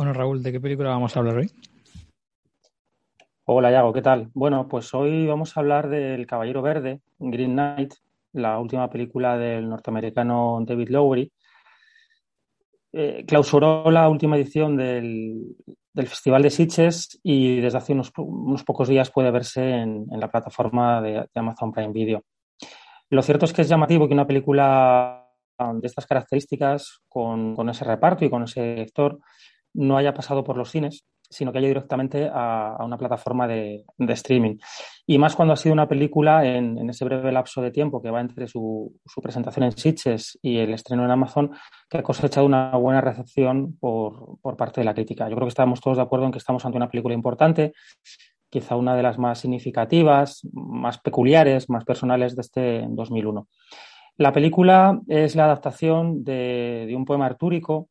Bueno, Raúl, ¿de qué película vamos a hablar hoy? Hola, Yago, ¿qué tal? Bueno, pues hoy vamos a hablar del Caballero Verde, Green Knight, la última película del norteamericano David Lowery. Eh, clausuró la última edición del, Festival de Sitges y desde hace unos, pocos días puede verse en, la plataforma de, Amazon Prime Video. Lo cierto es que es llamativo que una película de estas características, con, con ese reparto y con ese actor, no haya pasado por los cines, sino que haya directamente a, una plataforma de, streaming. Y más cuando ha sido una película en, ese breve lapso de tiempo que va entre su, presentación en Sitges y el estreno en Amazon, que ha cosechado una buena recepción por, parte de la crítica. Yo creo que estamos todos de acuerdo en que estamos ante una película importante, quizá una de las más significativas, más peculiares, más personales de este 2001. La película es la adaptación de, de un poema artúrico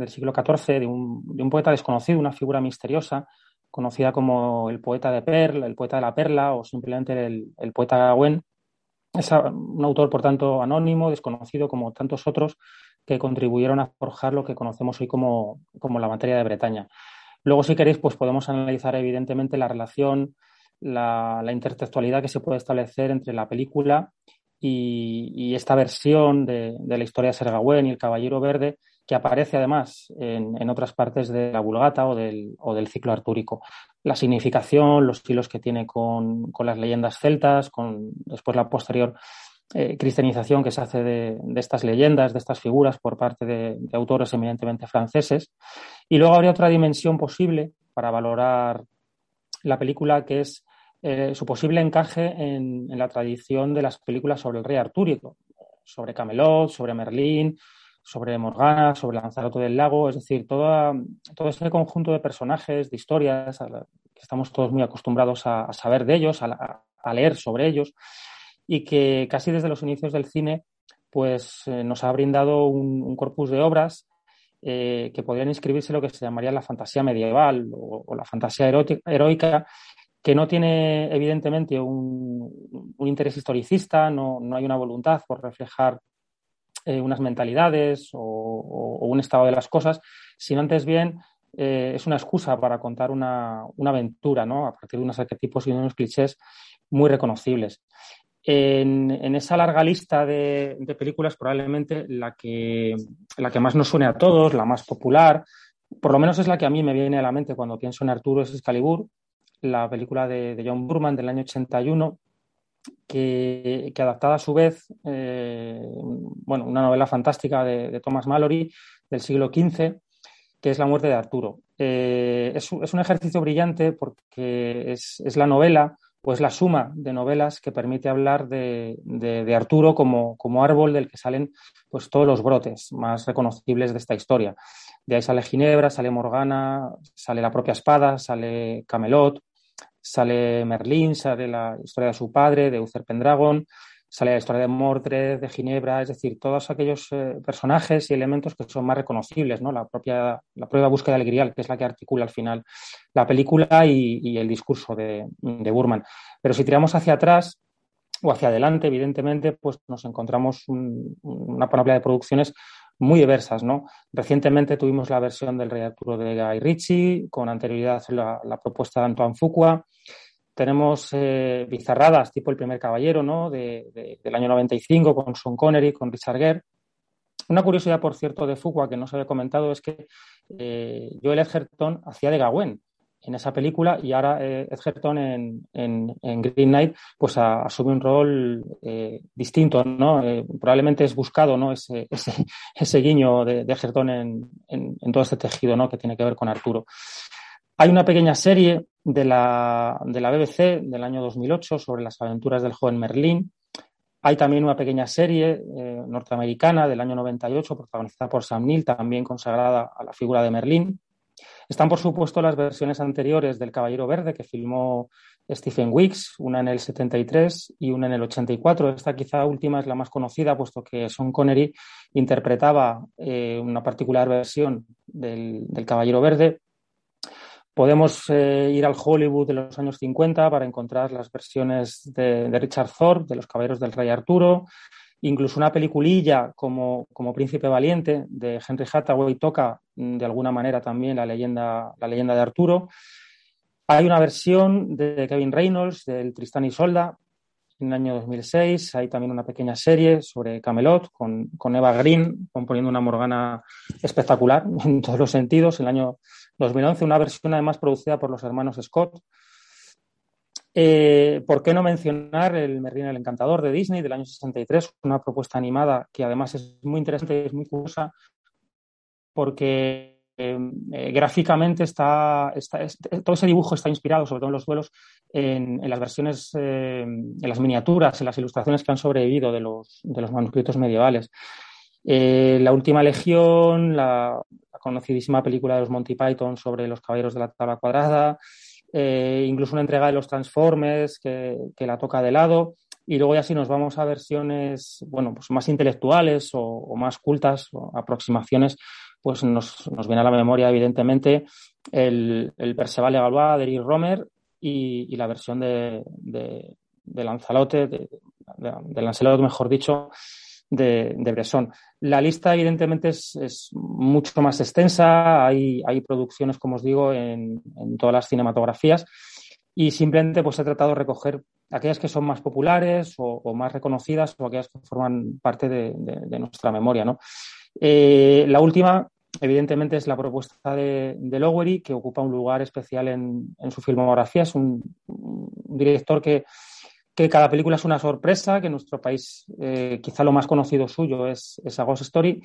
del siglo XIV de un, poeta desconocido, una figura misteriosa, conocida como el poeta de Perla, el poeta de la Perla o simplemente el, poeta Gawain. Es un autor, por tanto, anónimo, desconocido como tantos otros que contribuyeron a forjar lo que conocemos hoy como, la materia de Bretaña. Luego, si queréis, pues podemos analizar evidentemente la relación, la, intertextualidad que se puede establecer entre la película y, esta versión de, la historia de Ser Gawain y el Caballero Verde, que aparece además en, otras partes de la Vulgata o del, ciclo artúrico. La significación, los hilos que tiene con, las leyendas celtas, con después la posterior eh, cristianización que se hace de, estas leyendas, de estas figuras por parte de, autores eminentemente franceses. Y luego habría otra dimensión posible para valorar la película que es eh, su posible encaje en, en, la tradición de las películas sobre el rey artúrico, sobre Camelot, sobre Merlín, sobre Morgana, sobre Lanzarote del Lago, es decir, todo ese conjunto de personajes, de historias, que estamos todos muy acostumbrados a, saber de ellos, a, leer sobre ellos, y que casi desde los inicios del cine pues eh, nos ha brindado un, corpus de obras eh, que podrían inscribirse lo que se llamaría la fantasía medieval o, la fantasía heroica, que no tiene evidentemente un, interés historicista, no, no, hay una voluntad por reflejar eh, unas mentalidades o, un estado de las cosas, sino antes bien eh, es una excusa para contar una, aventura, ¿no? A partir de unos arquetipos y unos clichés muy reconocibles. En, esa larga lista de, películas, probablemente la que, la que más nos suene a todos, la más popular, por lo menos es la que a mí me viene a la mente cuando pienso en Arturo, es Excalibur, la película de John Burman del año 81, que, adaptada a su vez, eh, bueno, una novela fantástica de, Thomas Mallory del siglo XV, que es La muerte de Arturo. Eh, es, un ejercicio brillante porque es, la novela, pues la suma de novelas que permite hablar de, Arturo como, como, árbol del que salen pues, todos los brotes más reconocibles de esta historia. De ahí sale Ginebra, sale Morgana, sale la propia espada, sale Camelot, sale Merlín, sale la historia de su padre, de Uther Pendragon, sale la historia de Mordred, de Ginebra, es decir, todos aquellos eh, personajes y elementos que son más reconocibles, ¿no? La propia, la propia búsqueda del que es la que articula al final la película y, el discurso de, Burman. Pero si tiramos hacia atrás o hacia adelante, evidentemente, pues nos encontramos una panoplia de producciones muy diversas, ¿no? Recientemente tuvimos la versión del Rey Arturo de Guy Ritchie, con anterioridad la, propuesta de Antoine Fuqua. Tenemos eh, bizarradas tipo El primer caballero, ¿no? De, del año 95 con Sean Connery, con Richard Gere. Una curiosidad, por cierto, de Fuqua que no se había comentado es que eh, Joel Edgerton hacía de Gawain en esa película y ahora eh, Edgerton en, en, Green Knight pues asume un rol eh, distinto, ¿no? Eh, probablemente es buscado, ¿no? Ese, ese, ese guiño de, de Edgerton en, en, todo este tejido, ¿no? Que tiene que ver con Arturo. Hay una pequeña serie de la, de la BBC del año 2008 sobre las aventuras del joven Merlín. Hay también una pequeña serie eh, norteamericana del año 98, protagonizada por Sam Neill, también consagrada a la figura de Merlín. Están, por supuesto, las versiones anteriores del Caballero Verde que filmó Stephen Wicks, una en el 73 y una en el 84. Esta quizá última es la más conocida, puesto que Sean Connery interpretaba eh, una particular versión del, Caballero Verde. Podemos eh, ir al Hollywood de los años 50 para encontrar las versiones de, Richard Thorpe, de Los Caballeros del Rey Arturo, incluso una peliculilla como, como, Príncipe Valiente de Henry Hathaway toca mm, de alguna manera también la leyenda, la leyenda de Arturo. Hay una versión de Kevin Reynolds del Tristán y Solda en el año 2006. Hay también una pequeña serie sobre Camelot con, con Eva Green componiendo una Morgana espectacular en todos los sentidos. En el año 2011, una versión además producida por los hermanos Scott. Eh, ¿Por qué no mencionar el Merlín el Encantador de Disney del año 63? Una propuesta animada que además es muy interesante y es muy curiosa porque eh, gráficamente está, todo ese dibujo está inspirado, sobre todo en los duelos, en, las versiones, eh, en las miniaturas, en las ilustraciones que han sobrevivido de los, manuscritos medievales. La última legión, la, conocidísima película de los Monty Python sobre los caballeros de la tabla cuadrada, incluso una entrega de los Transformers que, la toca de lado. Y luego ya si nos vamos a versiones, bueno, pues más intelectuales o, o más cultas o aproximaciones, pues nos, nos, viene a la memoria, evidentemente, el, el Perceval de Galois de Eric Romer y, la versión de, de, de Lanzalote, de, de, Lancelot, mejor dicho, de, de, Bresson. La lista, evidentemente, es, es, mucho más extensa. Hay, hay producciones, como os digo, en, en, todas las cinematografías. Y simplemente pues, he tratado de recoger aquellas que son más populares o, o más reconocidas o aquellas que forman parte de, de nuestra memoria. ¿no? Eh, la última, evidentemente, es la propuesta de, de, Lowery, que ocupa un lugar especial en, su filmografía. Es un, director que, cada película es una sorpresa, que en nuestro país eh, quizá lo más conocido suyo es, es A Ghost Story,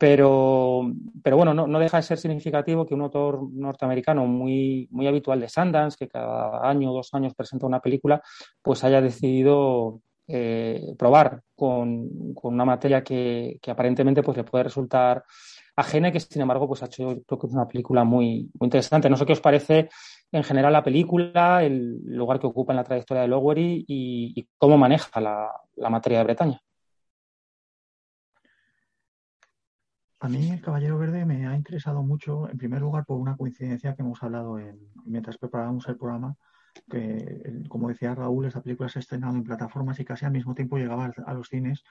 pero, pero bueno, no, deja de ser significativo que un autor norteamericano muy, muy habitual de Sundance, que cada año o dos años presenta una película, pues haya decidido eh, probar con, una materia que, aparentemente pues, le puede resultar ajena que sin embargo pues ha hecho creo que es una película muy, muy interesante. No sé qué os parece en general la película, el lugar que ocupa en la trayectoria de Lowery y, cómo maneja la, materia de Bretaña. A mí el Caballero Verde me ha interesado mucho, en primer lugar, por una coincidencia que hemos hablado en, mientras preparábamos el programa, que, como decía Raúl, esta película se ha estrenado en plataformas y casi al mismo tiempo llegaba a los cines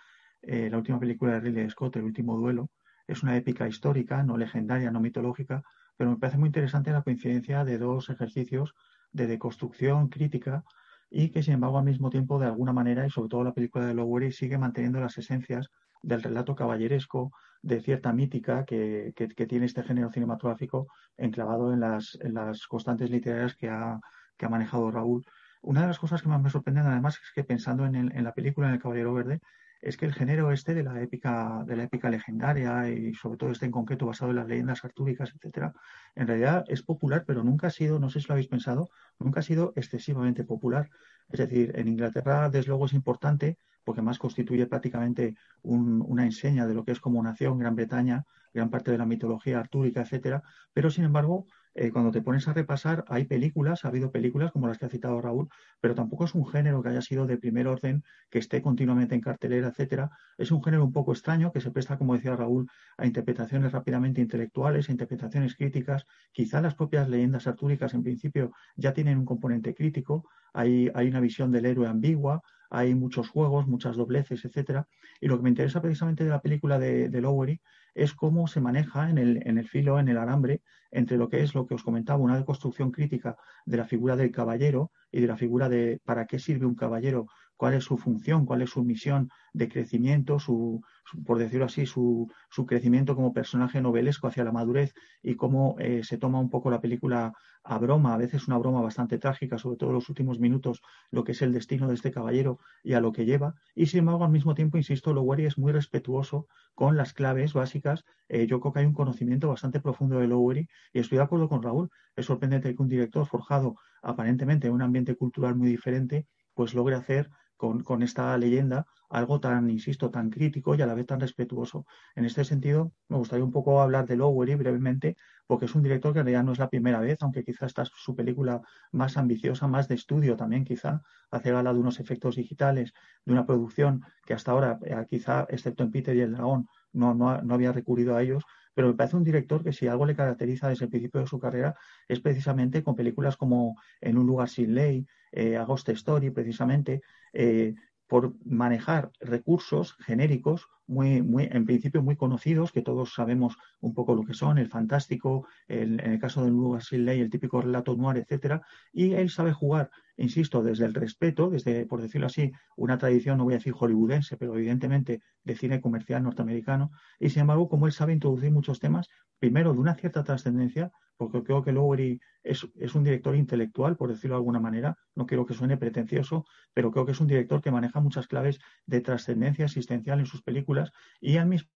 eh, la última película de Ridley Scott, El último duelo. Es una épica histórica, no legendaria, no mitológica, pero me parece muy interesante la coincidencia de dos ejercicios de deconstrucción crítica y que, sin embargo, al mismo tiempo, de alguna manera, y sobre todo la película de Lowery, sigue manteniendo las esencias del relato caballeresco, de cierta mítica que, que, tiene este género cinematográfico enclavado en las, en las constantes literarias que ha, que ha manejado Raúl. Una de las cosas que más me sorprenden además es que pensando en, la película en El Caballero Verde, es que el género este de la épica, de la épica legendaria y sobre todo este en concreto basado en las leyendas artúricas, etcétera, en realidad es popular, pero nunca ha sido, no sé si lo habéis pensado, nunca ha sido excesivamente popular. Es decir, en Inglaterra desde luego es importante, porque más constituye prácticamente una enseña de lo que es como nación Gran Bretaña, gran parte de la mitología artúrica, etcétera, pero sin embargo eh, cuando te pones a repasar, hay películas, ha habido películas como las que ha citado Raúl, pero tampoco es un género que haya sido de primer orden, que esté continuamente en cartelera, etcétera. Es un género un poco extraño que se presta, como decía Raúl, a interpretaciones rápidamente intelectuales, a interpretaciones críticas. Quizá las propias leyendas artúricas, en principio, ya tienen un componente crítico. Hay, hay una visión del héroe ambigua, hay muchos juegos, muchas dobleces, etcétera. Y lo que me interesa precisamente de la película de, Lowery es cómo se maneja en el, en el filo, en el alambre, entre lo que es lo que os comentaba, una deconstrucción crítica de la figura del caballero y de la figura de para qué sirve un caballero, cuál es su función, cuál es su misión de crecimiento, su, por decirlo así, su, su, crecimiento como personaje novelesco hacia la madurez y cómo eh, se toma un poco la película a broma, a veces una broma bastante trágica, sobre todo en los últimos minutos, lo que es el destino de este caballero y a lo que lleva. Y sin embargo, al mismo tiempo, insisto, Lowery es muy respetuoso con las claves básicas. Eh, yo creo que hay un conocimiento bastante profundo de Lowery y estoy de acuerdo con Raúl. Es sorprendente que un director forjado aparentemente en un ambiente cultural muy diferente, pues logre hacer con, con esta leyenda algo tan, insisto, tan crítico y a la vez tan respetuoso. En este sentido, me gustaría un poco hablar de Lowery brevemente, porque es un director que en realidad no es la primera vez, aunque quizá esta es su película más ambiciosa, más de estudio también quizá, hace gala de unos efectos digitales, de una producción que hasta ahora, eh, quizá, excepto en Peter y el Dragón, no, no, no había recurrido a ellos, pero me parece un director que si algo le caracteriza desde el principio de su carrera es precisamente con películas como En un lugar sin ley, eh, Story, precisamente, eh, por manejar recursos genéricos muy, muy, en principio muy conocidos, que todos sabemos un poco lo que son, el fantástico, el, en el caso de Lugar Ley, el típico relato noir, etcétera, y él sabe jugar, insisto, desde el respeto, desde, por decirlo así, una tradición, no voy a decir hollywoodense, pero evidentemente de cine comercial norteamericano, y sin embargo, como él sabe introducir muchos temas, primero de una cierta trascendencia, porque creo que Lowery es, es, un director intelectual, por decirlo de alguna manera, no quiero que suene pretencioso, pero creo que es un director que maneja muchas claves de trascendencia existencial en sus películas y al mismo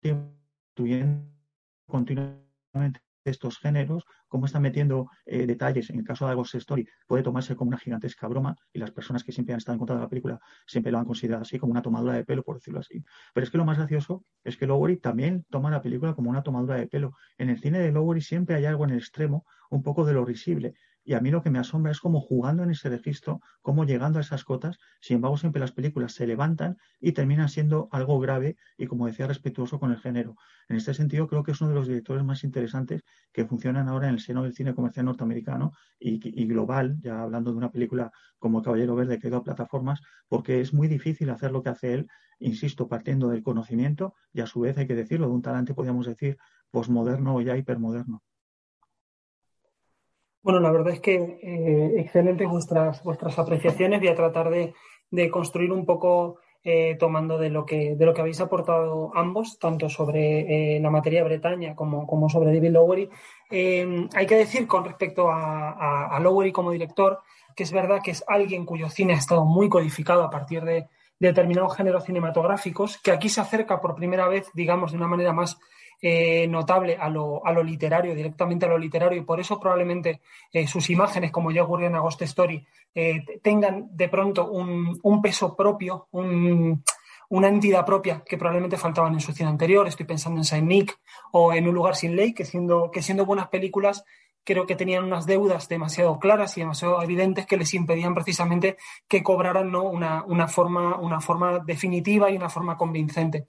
tiempo continuamente estos géneros, cómo está metiendo eh, detalles, en el caso de Ghost Story, puede tomarse como una gigantesca broma, y las personas que siempre han estado en contra de la película siempre lo han considerado así, como una tomadura de pelo, por decirlo así. Pero es que lo más gracioso es que Lowery también toma la película como una tomadura de pelo. En el cine de Lowery siempre hay algo en el extremo, un poco de lo risible. Y a mí lo que me asombra es cómo jugando en ese registro, cómo llegando a esas cotas, sin embargo siempre las películas se levantan y terminan siendo algo grave y, como decía, respetuoso con el género. En este sentido, creo que es uno de los directores más interesantes que funcionan ahora en el seno del cine comercial norteamericano y, global, ya hablando de una película como Caballero Verde que ha ido a plataformas, porque es muy difícil hacer lo que hace él, insisto, partiendo del conocimiento y a su vez, hay que decirlo, de un talante, podríamos decir, posmoderno o ya hipermoderno. Bueno, la verdad es que eh, excelentes vuestras, vuestras apreciaciones. Voy a tratar de, construir un poco eh, tomando de lo, que, de lo que habéis aportado ambos, tanto sobre eh, la materia de Bretaña como, como sobre David Lowery. hay que decir con respecto a, Lowery como director que es verdad que es alguien cuyo cine ha estado muy codificado a partir de, de determinados géneros cinematográficos, que aquí se acerca por primera vez, digamos, de una manera más eh, notable a lo, a lo, literario, directamente a lo literario, y por eso probablemente eh, sus imágenes, como ya ocurrió en Agost Story, eh, tengan de pronto un, un peso propio, un, una entidad propia que probablemente faltaban en su cine anterior. Estoy pensando en Saint Nick o en Un lugar sin ley, que siendo, que siendo buenas películas creo que tenían unas deudas demasiado claras y demasiado evidentes que les impedían precisamente que cobraran ¿no? una, una, forma, una forma definitiva y una forma convincente.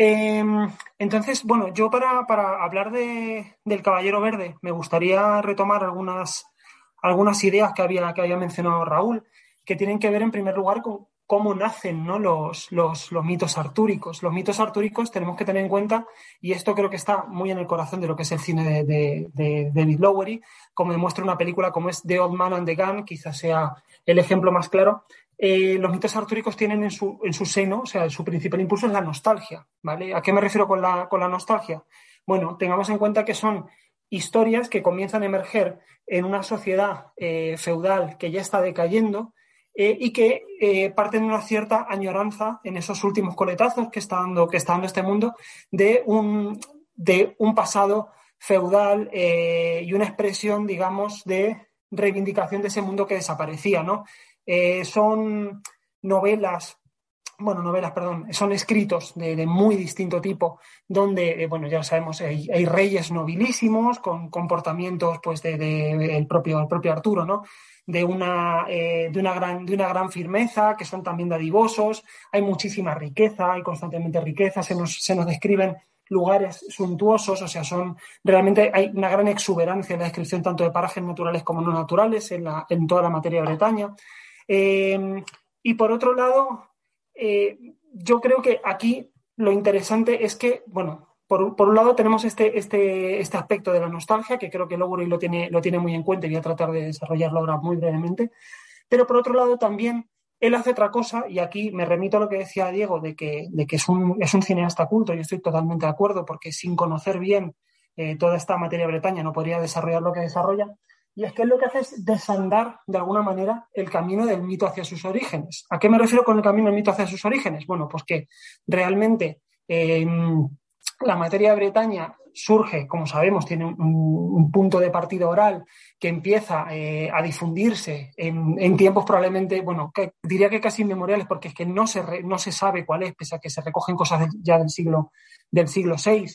Em, entonces, bueno, yo para, hablar de, del Caballero Verde me gustaría retomar algunas, algunas ideas que había, que había mencionado Raúl, que tienen que ver en primer lugar con cómo nacen ¿no? los, los, mitos artúricos. Los mitos artúricos tenemos que tener en cuenta, y esto creo que está muy en el corazón de lo que es el cine de, de David Lowery, como demuestra una película como es The Old Man and the Gun, quizás sea el ejemplo más claro, eh, los mitos artúricos tienen en su, en su, seno, o sea, su principal impulso es la nostalgia, ¿vale? ¿A qué me refiero con la, con la nostalgia? Bueno, tengamos en cuenta que son historias que comienzan a emerger en una sociedad eh, feudal que ya está decayendo eh, y que parten de una cierta añoranza en esos últimos coletazos que está dando, que está dando este mundo de un, de un pasado feudal y una expresión, digamos, de reivindicación de ese mundo que desaparecía, ¿no? Eh, son novelas, bueno, novelas, perdón, son escritos de, muy distinto tipo, donde, eh, bueno, ya sabemos, hay, reyes nobilísimos con comportamientos, pues, de, el, propio, el propio Arturo, ¿no? De una, eh, de, una gran, de una gran firmeza, que son también dadivosos, hay muchísima riqueza, hay constantemente riqueza, se nos, se nos describen lugares suntuosos, o sea, son realmente hay una gran exuberancia en la descripción tanto de parajes naturales como no naturales en, la, en toda la materia de Bretaña. Em, y por otro lado, eh, yo creo que aquí lo interesante es que, bueno, por, un lado tenemos este, este, este, aspecto de la nostalgia, que creo que Lowry lo tiene, lo tiene muy en cuenta y voy a tratar de desarrollarlo ahora muy brevemente, pero por otro lado también él hace otra cosa, y aquí me remito a lo que decía Diego, de que, de que es, un, es un cineasta culto, y estoy totalmente de acuerdo, porque sin conocer bien eh, toda esta materia bretaña no podría desarrollar lo que desarrolla, y es que lo que hace es desandar, de alguna manera, el camino del mito hacia sus orígenes. ¿A qué me refiero con el camino del mito hacia sus orígenes? Bueno, pues que realmente em, la materia de Bretaña surge, como sabemos, tiene un, punto de partida oral que empieza eh, a difundirse en, tiempos probablemente, bueno, diría que casi inmemoriales, porque es que no se, no se sabe cuál es, pese a que se recogen cosas ya del siglo, del siglo VI.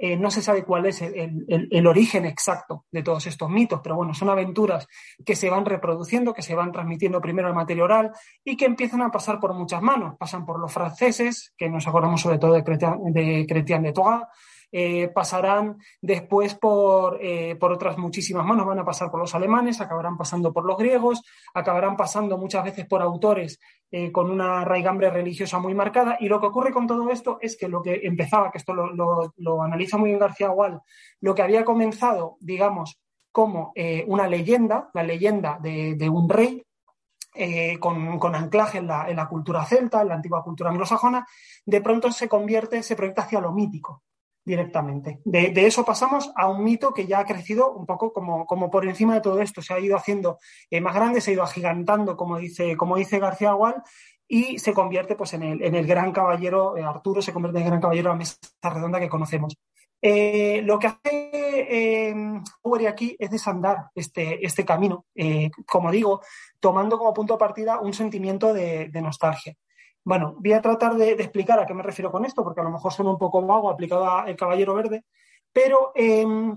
Eh, no se sabe cuál es el, origen exacto de todos estos mitos, pero bueno, son aventuras que se van reproduciendo, que se van transmitiendo primero en materia oral y que empiezan a pasar por muchas manos. Pasan por los franceses, que nos acordamos sobre todo de Chrétien de, de Troyes, eh, pasarán después por, eh, por otras muchísimas manos, van a pasar por los alemanes, acabarán pasando por los griegos, acabarán pasando muchas veces por autores eh, con una raigambre religiosa muy marcada. Y lo que ocurre con todo esto es que lo que empezaba, que esto lo, analiza muy bien García Gual, lo que había comenzado, digamos, como una leyenda, la leyenda de, un rey, con, anclaje en la, en la, cultura celta, en la antigua cultura anglosajona, de pronto se convierte, se proyecta hacia lo mítico directamente. De, eso pasamos a un mito que ya ha crecido un poco como, como por encima de todo esto, se ha ido haciendo eh, más grande, se ha ido agigantando, como dice, como dice García Agual, y se convierte pues, en, el, en el gran caballero, eh, Arturo se convierte en el gran caballero la mesa redonda que conocemos. Eh, lo que hace Uber aquí es desandar este, este camino, como digo, tomando como punto de partida un sentimiento de nostalgia. Bueno, voy a tratar de, explicar a qué me refiero con esto, porque a lo mejor suena un poco vago aplicado al Caballero Verde, pero em,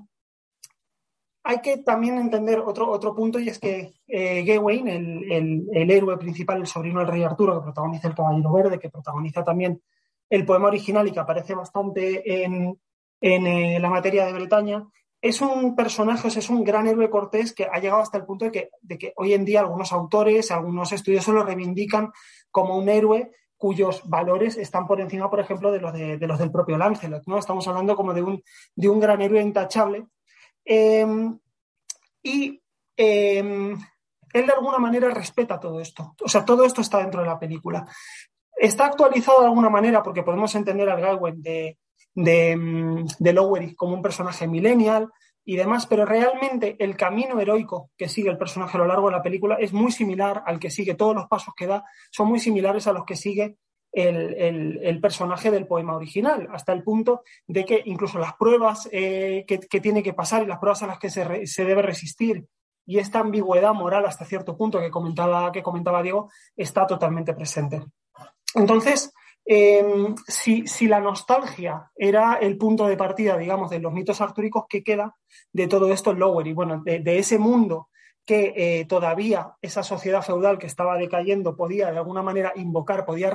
hay que también entender otro, otro punto y es que eh, Gawain, el, héroe principal, el sobrino del rey Arturo, que protagoniza el Caballero Verde, que protagoniza también el poema original y que aparece bastante en, eh, la materia de Bretaña, es un personaje, es un gran héroe cortés que ha llegado hasta el punto de que, de que hoy en día algunos autores, algunos estudiosos lo reivindican como un héroe cuyos valores están por encima, por ejemplo, de los, de, los del propio Lancelot. ¿no? Estamos hablando como de un, de un gran héroe intachable. Em, y em, él de alguna manera respeta todo esto. O sea, todo esto está dentro de la película. Está actualizado de alguna manera porque podemos entender al Gawain de, de, em, de Lowery como un personaje millennial, y demás, pero realmente el camino heroico que sigue el personaje a lo largo de la película es muy similar al que sigue, todos los pasos que da son muy similares a los que sigue el, personaje del poema original, hasta el punto de que incluso las pruebas eh, que, tiene que pasar y las pruebas a las que se, se, debe resistir y esta ambigüedad moral hasta cierto punto que comentaba, que comentaba Diego está totalmente presente. Entonces, Em, si, la nostalgia era el punto de partida, digamos, de los mitos artúricos, ¿qué queda de todo esto en Lowery? Bueno, de, ese mundo que eh, todavía esa sociedad feudal que estaba decayendo podía de alguna manera invocar, podía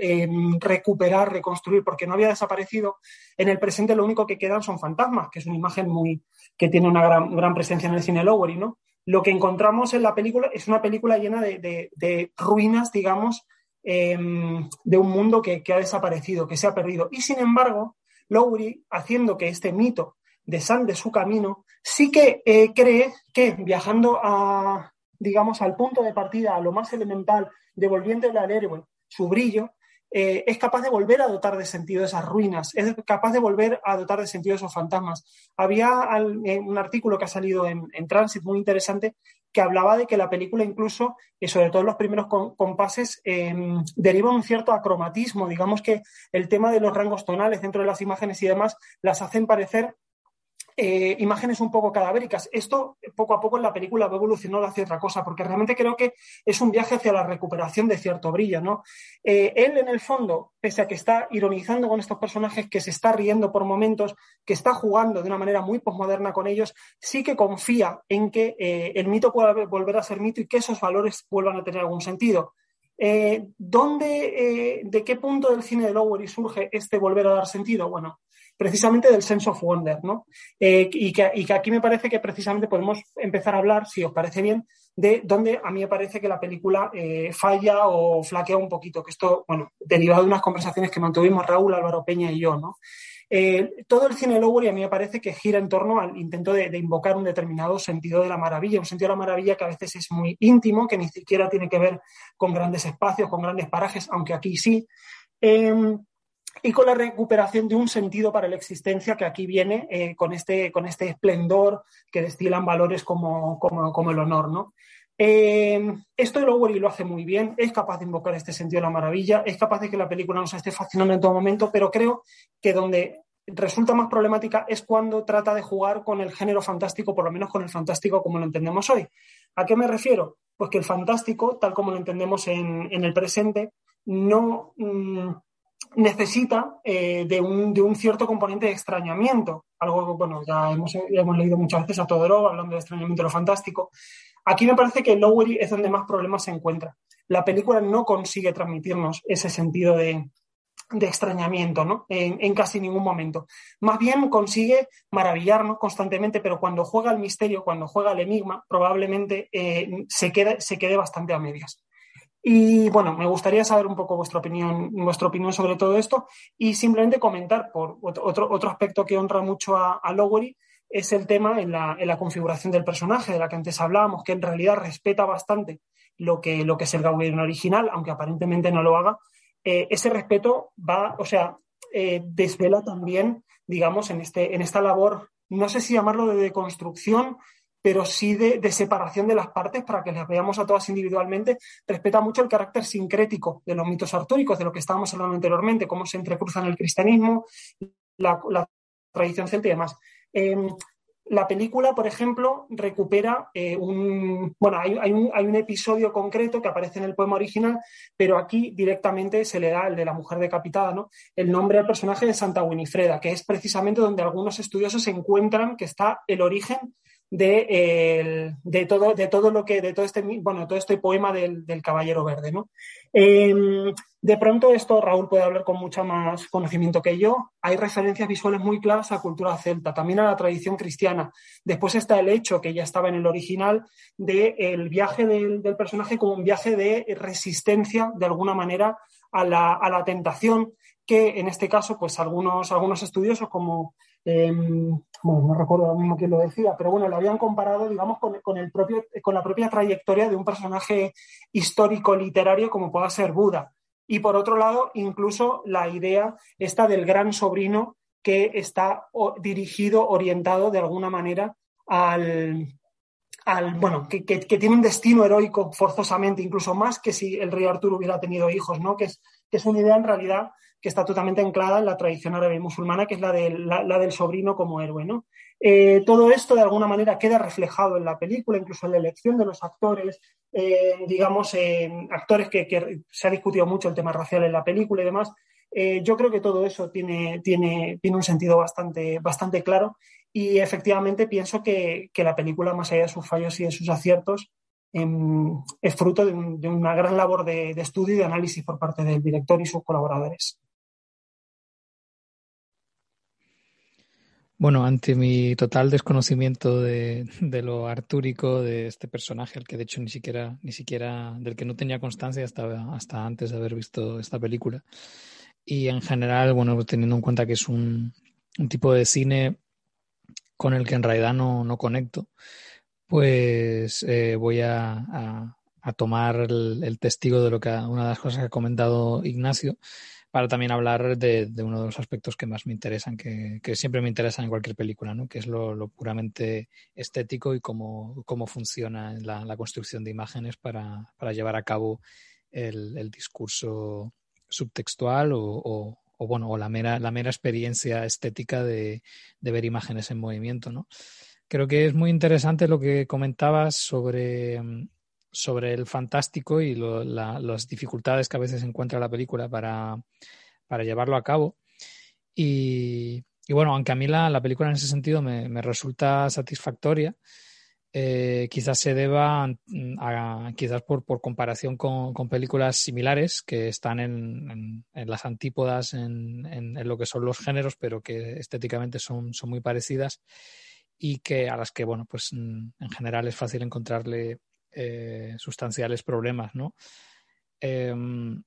em, recuperar, reconstruir, porque no había desaparecido. En el presente lo único que quedan son fantasmas, que es una imagen muy que tiene una gran, gran presencia en el cine Lowery, ¿no? Lo que encontramos en la película es una película llena de, de ruinas, digamos, Em, de un mundo que, ha desaparecido, que se ha perdido. Y sin embargo, Lowry, haciendo que este mito desande su camino, sí que eh, cree que viajando a, digamos, al punto de partida, a lo más elemental, devolviéndole al héroe su brillo, eh, es capaz de volver a dotar de sentido esas ruinas, es capaz de volver a dotar de sentido esos fantasmas. Había eh, un artículo que ha salido en, Transit muy interesante que hablaba de que la película incluso, y sobre todo en los primeros compases, em, deriva un cierto acromatismo, digamos que el tema de los rangos tonales dentro de las imágenes y demás las hacen parecer eh, imágenes un poco cadavéricas. Esto poco a poco en la película va evolucionando hacia otra cosa, porque realmente creo que es un viaje hacia la recuperación de cierto brillo. ¿no? Eh, él, en el fondo, pese a que está ironizando con estos personajes, que se está riendo por momentos, que está jugando de una manera muy posmoderna con ellos, sí que confía en que eh, el mito pueda volver a ser mito y que esos valores vuelvan a tener algún sentido. ¿dónde, ¿De qué punto del cine de Lowery surge este volver a dar sentido? Bueno, precisamente del sense of wonder, ¿no? Eh, y, que, aquí me parece que precisamente podemos empezar a hablar, si os parece bien, de dónde a mí me parece que la película eh, falla o flaquea un poquito, que esto, bueno, derivado de unas conversaciones que mantuvimos Raúl, Álvaro Peña y yo, ¿no? Eh, todo el cine Lowery a mí me parece que gira en torno al intento de, invocar un determinado sentido de la maravilla, un sentido de la maravilla que a veces es muy íntimo, que ni siquiera tiene que ver con grandes espacios, con grandes parajes, aunque aquí sí. Em, y con la recuperación de un sentido para la existencia que aquí viene eh, con, este, con este esplendor que destilan valores como, como, el honor. ¿no? Eh, esto Lowery lo hace muy bien, es capaz de invocar este sentido de la maravilla, es capaz de que la película nos esté fascinando en todo momento, pero creo que donde resulta más problemática es cuando trata de jugar con el género fantástico, por lo menos con el fantástico como lo entendemos hoy. ¿A qué me refiero? Pues que el fantástico, tal como lo entendemos en, el presente, no mm, necesita eh, de, un, cierto componente de extrañamiento. Algo que, bueno, ya hemos, leído muchas veces a Todorov hablando de extrañamiento de lo fantástico. Aquí me parece que Lowery es donde más problemas se encuentra. La película no consigue transmitirnos ese sentido de, extrañamiento ¿no? En, casi ningún momento. Más bien consigue maravillarnos constantemente, pero cuando juega al misterio, cuando juega al enigma, probablemente eh, se, se quede bastante a medias. Y bueno, me gustaría saber un poco vuestra opinión, vuestra opinión sobre todo esto y simplemente comentar por otro, otro aspecto que honra mucho a, a Lowery es el tema en la, en la, configuración del personaje de la que antes hablábamos, que en realidad respeta bastante lo que, lo que es el Gawain original, aunque aparentemente no lo haga. Eh, ese respeto va, o sea, eh, desvela también, digamos, en, este, en esta labor, no sé si llamarlo de deconstrucción, pero sí de, separación de las partes para que las veamos a todas individualmente. Respeta mucho el carácter sincrético de los mitos artúricos, de lo que estábamos hablando anteriormente, cómo se entrecruzan el cristianismo, la, tradición celta y demás. Em, la película, por ejemplo, recupera eh, un. Bueno, hay, un, episodio concreto que aparece en el poema original, pero aquí directamente se le da el de la mujer decapitada, ¿no? El nombre al personaje de Santa Winifreda, que es precisamente donde algunos estudiosos encuentran que está el origen de, de, todo, de todo lo que, de todo este, bueno, todo este poema del, Caballero Verde, ¿no? Em, de pronto, esto Raúl puede hablar con mucho más conocimiento que yo. Hay referencias visuales muy claras a cultura celta, también a la tradición cristiana. Después está el hecho, que ya estaba en el original, del el viaje del, personaje como un viaje de resistencia, de alguna manera, a la, a la tentación, que en este caso, pues algunos, algunos estudiosos como Em, bueno, no recuerdo lo mismo quién lo decía, pero bueno, lo habían comparado, digamos, con, el propio, con la propia trayectoria de un personaje histórico literario como pueda ser Buda. Y por otro lado, incluso la idea esta del gran sobrino que está dirigido, orientado de alguna manera al, al bueno, que, que, tiene un destino heroico forzosamente, incluso más que si el rey Arturo hubiera tenido hijos, ¿no? Que es, que es una idea en realidad que está totalmente anclada en la tradición árabe musulmana, que es la del, la, del sobrino como héroe. ¿no? Eh, todo esto, de alguna manera, queda reflejado en la película, incluso en la elección de los actores, eh, digamos, actores que, se ha discutido mucho el tema racial en la película y demás. Eh, yo creo que todo eso tiene, tiene, tiene un sentido bastante, bastante claro y efectivamente pienso que, la película, más allá de sus fallos y de sus aciertos, em, es fruto de, una gran labor de, estudio y de análisis por parte del director y sus colaboradores. Bueno, ante mi total desconocimiento de, lo artúrico de este personaje, al que de hecho ni siquiera, ni siquiera, del que no tenía constancia hasta, hasta antes de haber visto esta película. Y en general, bueno, teniendo en cuenta que es un, tipo de cine con el que en realidad no, no conecto, pues eh, voy a, tomar el, el, testigo de lo que una de las cosas que ha comentado Ignacio, para también hablar de, uno de los aspectos que más me interesan, que, siempre me interesan en cualquier película, ¿no? que es lo, puramente estético y cómo, cómo funciona la, construcción de imágenes para, llevar a cabo el, discurso subtextual o, bueno, o la mera, la mera experiencia estética de, ver imágenes en movimiento. ¿no? Creo que es muy interesante lo que comentabas sobre sobre el fantástico y las dificultades que a veces encuentra la película para, llevarlo a cabo. Y, bueno, aunque a mí la, película en ese sentido me, resulta satisfactoria, eh, quizás se deba a, quizás por, comparación con, películas similares que están en, las antípodas en, lo que son los géneros, pero que estéticamente son, son muy parecidas y que a las que, bueno, pues en general es fácil encontrarle eh, sustanciales problemas, ¿no? Em,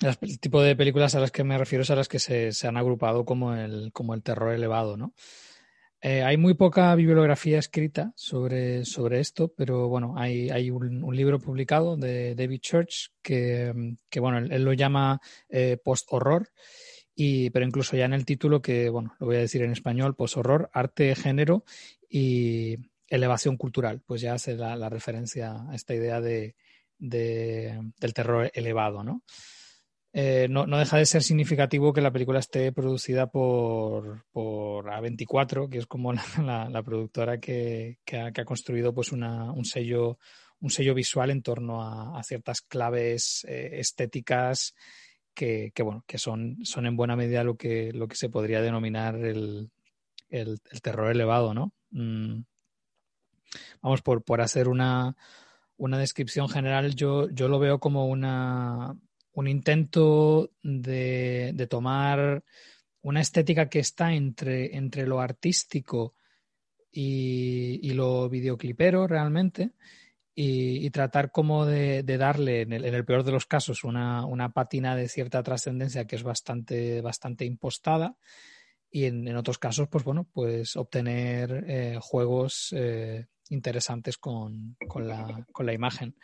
el tipo de películas a las que me refiero es a las que se, han agrupado como el, como el terror elevado, ¿no? Eh, hay muy poca bibliografía escrita sobre, sobre esto, pero bueno, hay, hay un, libro publicado de David Church que, bueno, él, lo llama eh, post-horror, pero incluso ya en el título, que bueno, lo voy a decir en español, post-horror, arte, género y, elevación cultural, pues ya hace la, referencia a esta idea de, del terror elevado, ¿no? eh, no, deja de ser significativo que la película esté producida por, por A24, que es como la, productora que, ha, construido pues un sello un sello visual en torno a, ciertas claves eh, estéticas que, bueno, que son, son en buena medida lo que, lo que se podría denominar el, terror elevado, ¿no? Mm. Vamos, por, por hacer una, una descripción general, yo, yo lo veo como una, un intento de, tomar una estética que está entre, entre lo artístico y, lo videoclipero realmente y, tratar como de, darle, en el, peor de los casos, una, una pátina de cierta trascendencia que es bastante, bastante impostada y en, otros casos, pues bueno, pues obtener eh, juegos eh, interesantes con, con, la, con la imagen.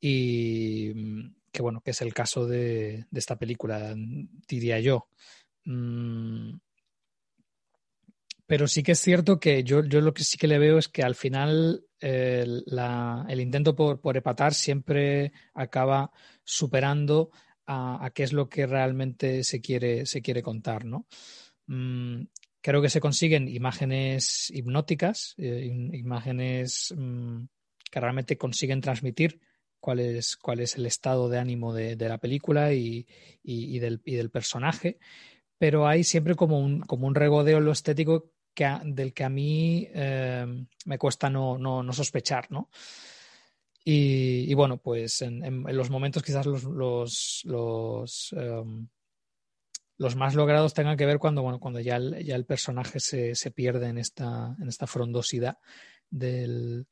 Y que bueno, que es el caso de, esta película, diría yo. Mm, pero sí que es cierto que yo, yo, lo que sí que le veo es que al final el, intento por, por, epatar siempre acaba superando a, qué es lo que realmente se quiere, se quiere contar, ¿no? Mm, creo que se consiguen imágenes hipnóticas, eh, imágenes mm, que realmente consiguen transmitir cuál es, cuál es el estado de ánimo de, la película y, del, del, personaje, pero hay siempre como un, como un regodeo en lo estético que del que a mí eh, me cuesta no, no, sospechar, ¿no? Y, bueno, pues en, los momentos quizás los, los, los, em, los, más logrados tengan que ver cuando, bueno, cuando ya el, ya el personaje se, se pierde en esta, en esta frondosidad del,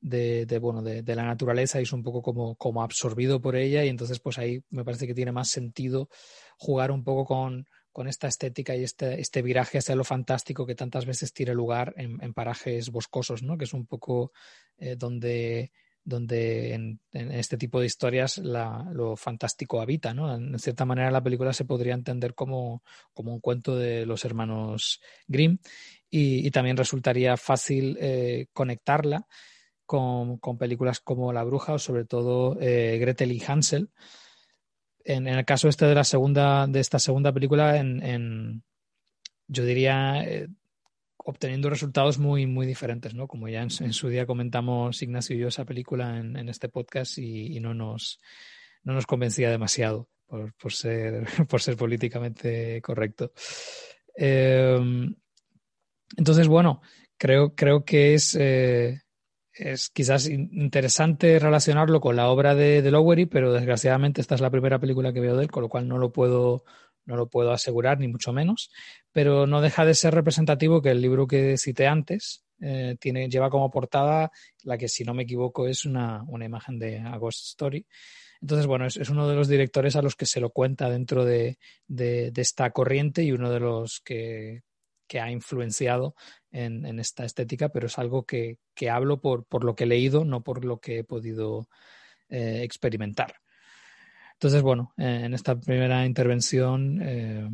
de, bueno, de, la naturaleza y es un poco como, como absorbido por ella y entonces pues ahí me parece que tiene más sentido jugar un poco con, con esta estética y este, este viraje hacia lo fantástico que tantas veces tiene lugar en, parajes boscosos, ¿no? que es un poco eh, donde, donde en, este tipo de historias lo fantástico habita. ¿no? En cierta manera la película se podría entender como, como un cuento de los hermanos Grimm y, también resultaría fácil eh, conectarla con, películas como La Bruja o sobre todo eh, Gretel y Hansel. En, el caso este de la segunda, de esta segunda película, en, yo diría eh, obteniendo resultados muy, muy diferentes, ¿no? Como ya en, su día comentamos Ignacio y yo esa película en, este podcast y, no nos no nos convencía demasiado por, por, ser, por ser políticamente correcto. Em, entonces, bueno, creo, creo que es, eh, es quizás interesante relacionarlo con la obra de, Lowery, pero desgraciadamente esta es la primera película que veo de él, con lo cual no lo puedo no lo puedo asegurar ni mucho menos, pero no deja de ser representativo que el libro que cité antes eh, tiene lleva como portada la que si no me equivoco es una, una imagen de A Ghost Story. Entonces, bueno, es, uno de los directores a los que se lo cuenta dentro de, de, de esta corriente y uno de los que, que ha influenciado en, esta estética, pero es algo que, hablo por, por, lo que he leído, no por lo que he podido eh, experimentar. Entonces, bueno, eh, en esta primera intervención eh,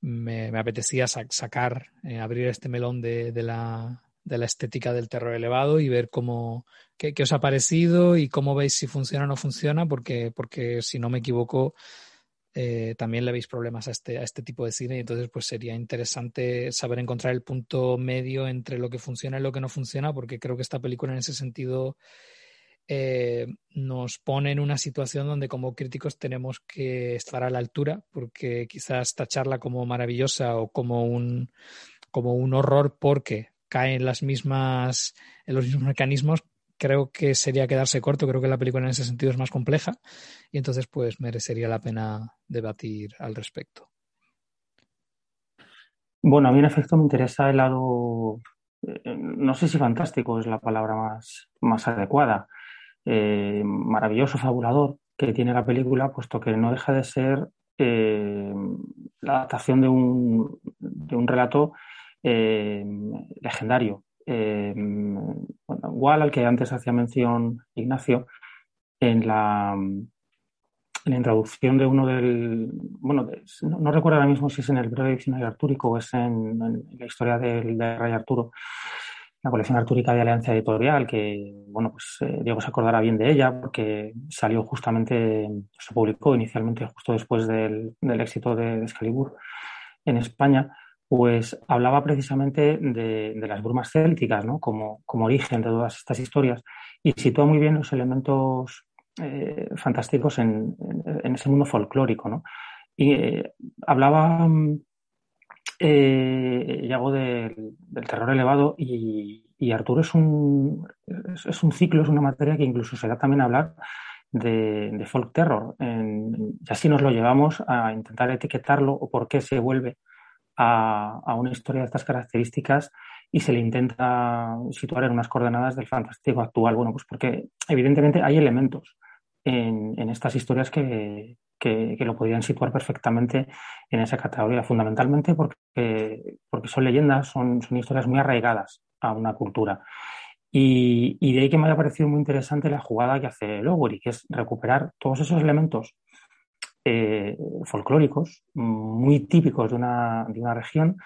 me, apetecía sacar, abrir este melón de, la, de, la, estética del terror elevado y ver cómo, qué, qué, os ha parecido y cómo veis si funciona o no funciona, porque, porque si no me equivoco, eh, también le veis problemas a este, a este tipo de cine y entonces pues sería interesante saber encontrar el punto medio entre lo que funciona y lo que no funciona porque creo que esta película en ese sentido eh, nos pone en una situación donde como críticos tenemos que estar a la altura porque quizás tacharla como maravillosa o como un, como un horror porque caen las mismas, en los mismos mecanismos creo que sería quedarse corto, creo que la película en ese sentido es más compleja y entonces pues merecería la pena debatir al respecto. Bueno, a mí en efecto me interesa el lado, eh, no sé si fantástico es la palabra más, más adecuada, eh, maravilloso, fabulador que tiene la película, puesto que no deja de ser eh, la adaptación de un, de un relato legendario, eh, igual al que antes hacía mención Ignacio, en la, en la introducción de uno del. Bueno, no, recuerdo ahora mismo si es en el breve diccionario artúrico o es en, la historia del, Rey Arturo. la colección artúrica de Alianza Editorial, que, bueno, pues eh, Diego se acordará bien de ella porque salió justamente, se publicó inicialmente justo después del, éxito de, Excalibur en España, pues hablaba precisamente de, las brumas célticas, ¿no? Como, como, origen de todas estas historias y sitúa muy bien los elementos eh, fantásticos en, ese mundo folclórico, ¿no? Y eh, hablaba eh, hago del, terror elevado y, Arturo es un, es, un ciclo, es una materia que incluso se da también a hablar de, folk terror. y así nos lo llevamos a intentar etiquetarlo o por qué se vuelve a, una historia de estas características y se le intenta situar en unas coordenadas del fantástico actual. Bueno, pues porque evidentemente hay elementos en estas historias que, que, lo podrían situar perfectamente en esa categoría, fundamentalmente porque, porque son leyendas, son, son historias muy arraigadas a una cultura. Y, de ahí que me haya parecido muy interesante la jugada que hace Lowery, que es recuperar todos esos elementos eh, folclóricos muy típicos de una, de una región,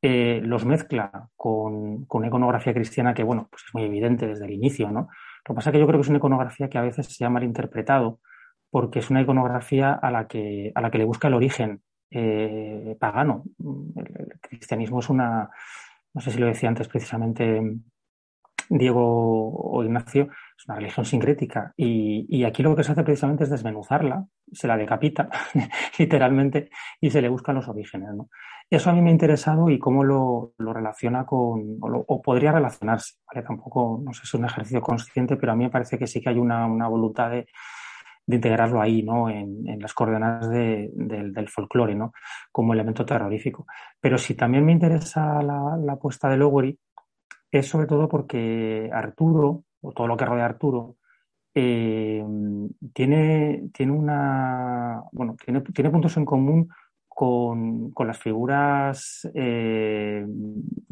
eh, los mezcla con, con, una iconografía cristiana que, bueno, pues es muy evidente desde el inicio, ¿no? Lo que pasa es que yo creo que es una iconografía que a veces se ha malinterpretado porque es una iconografía a la que, a la que le busca el origen eh, pagano. El, cristianismo es una, no sé si lo decía antes precisamente Diego o Ignacio, es una religión sincrética y, aquí lo que se hace precisamente es desmenuzarla, se la decapita literalmente y se le buscan los orígenes. Eso a mí me ha interesado y cómo lo, relaciona con, o, podría relacionarse, Tampoco, no sé si es un ejercicio consciente, pero a mí me parece que sí que hay una voluntad de, de integrarlo ahí, ¿no? En, las coordenadas del folclore, ¿no? Como elemento terrorífico. Pero si también me interesa la, apuesta de Lowery, es sobre todo porque Arturo, o todo lo que rodea a Arturo, eh, tiene, tiene una. Bueno, tiene, tiene puntos en común con, las figuras, eh,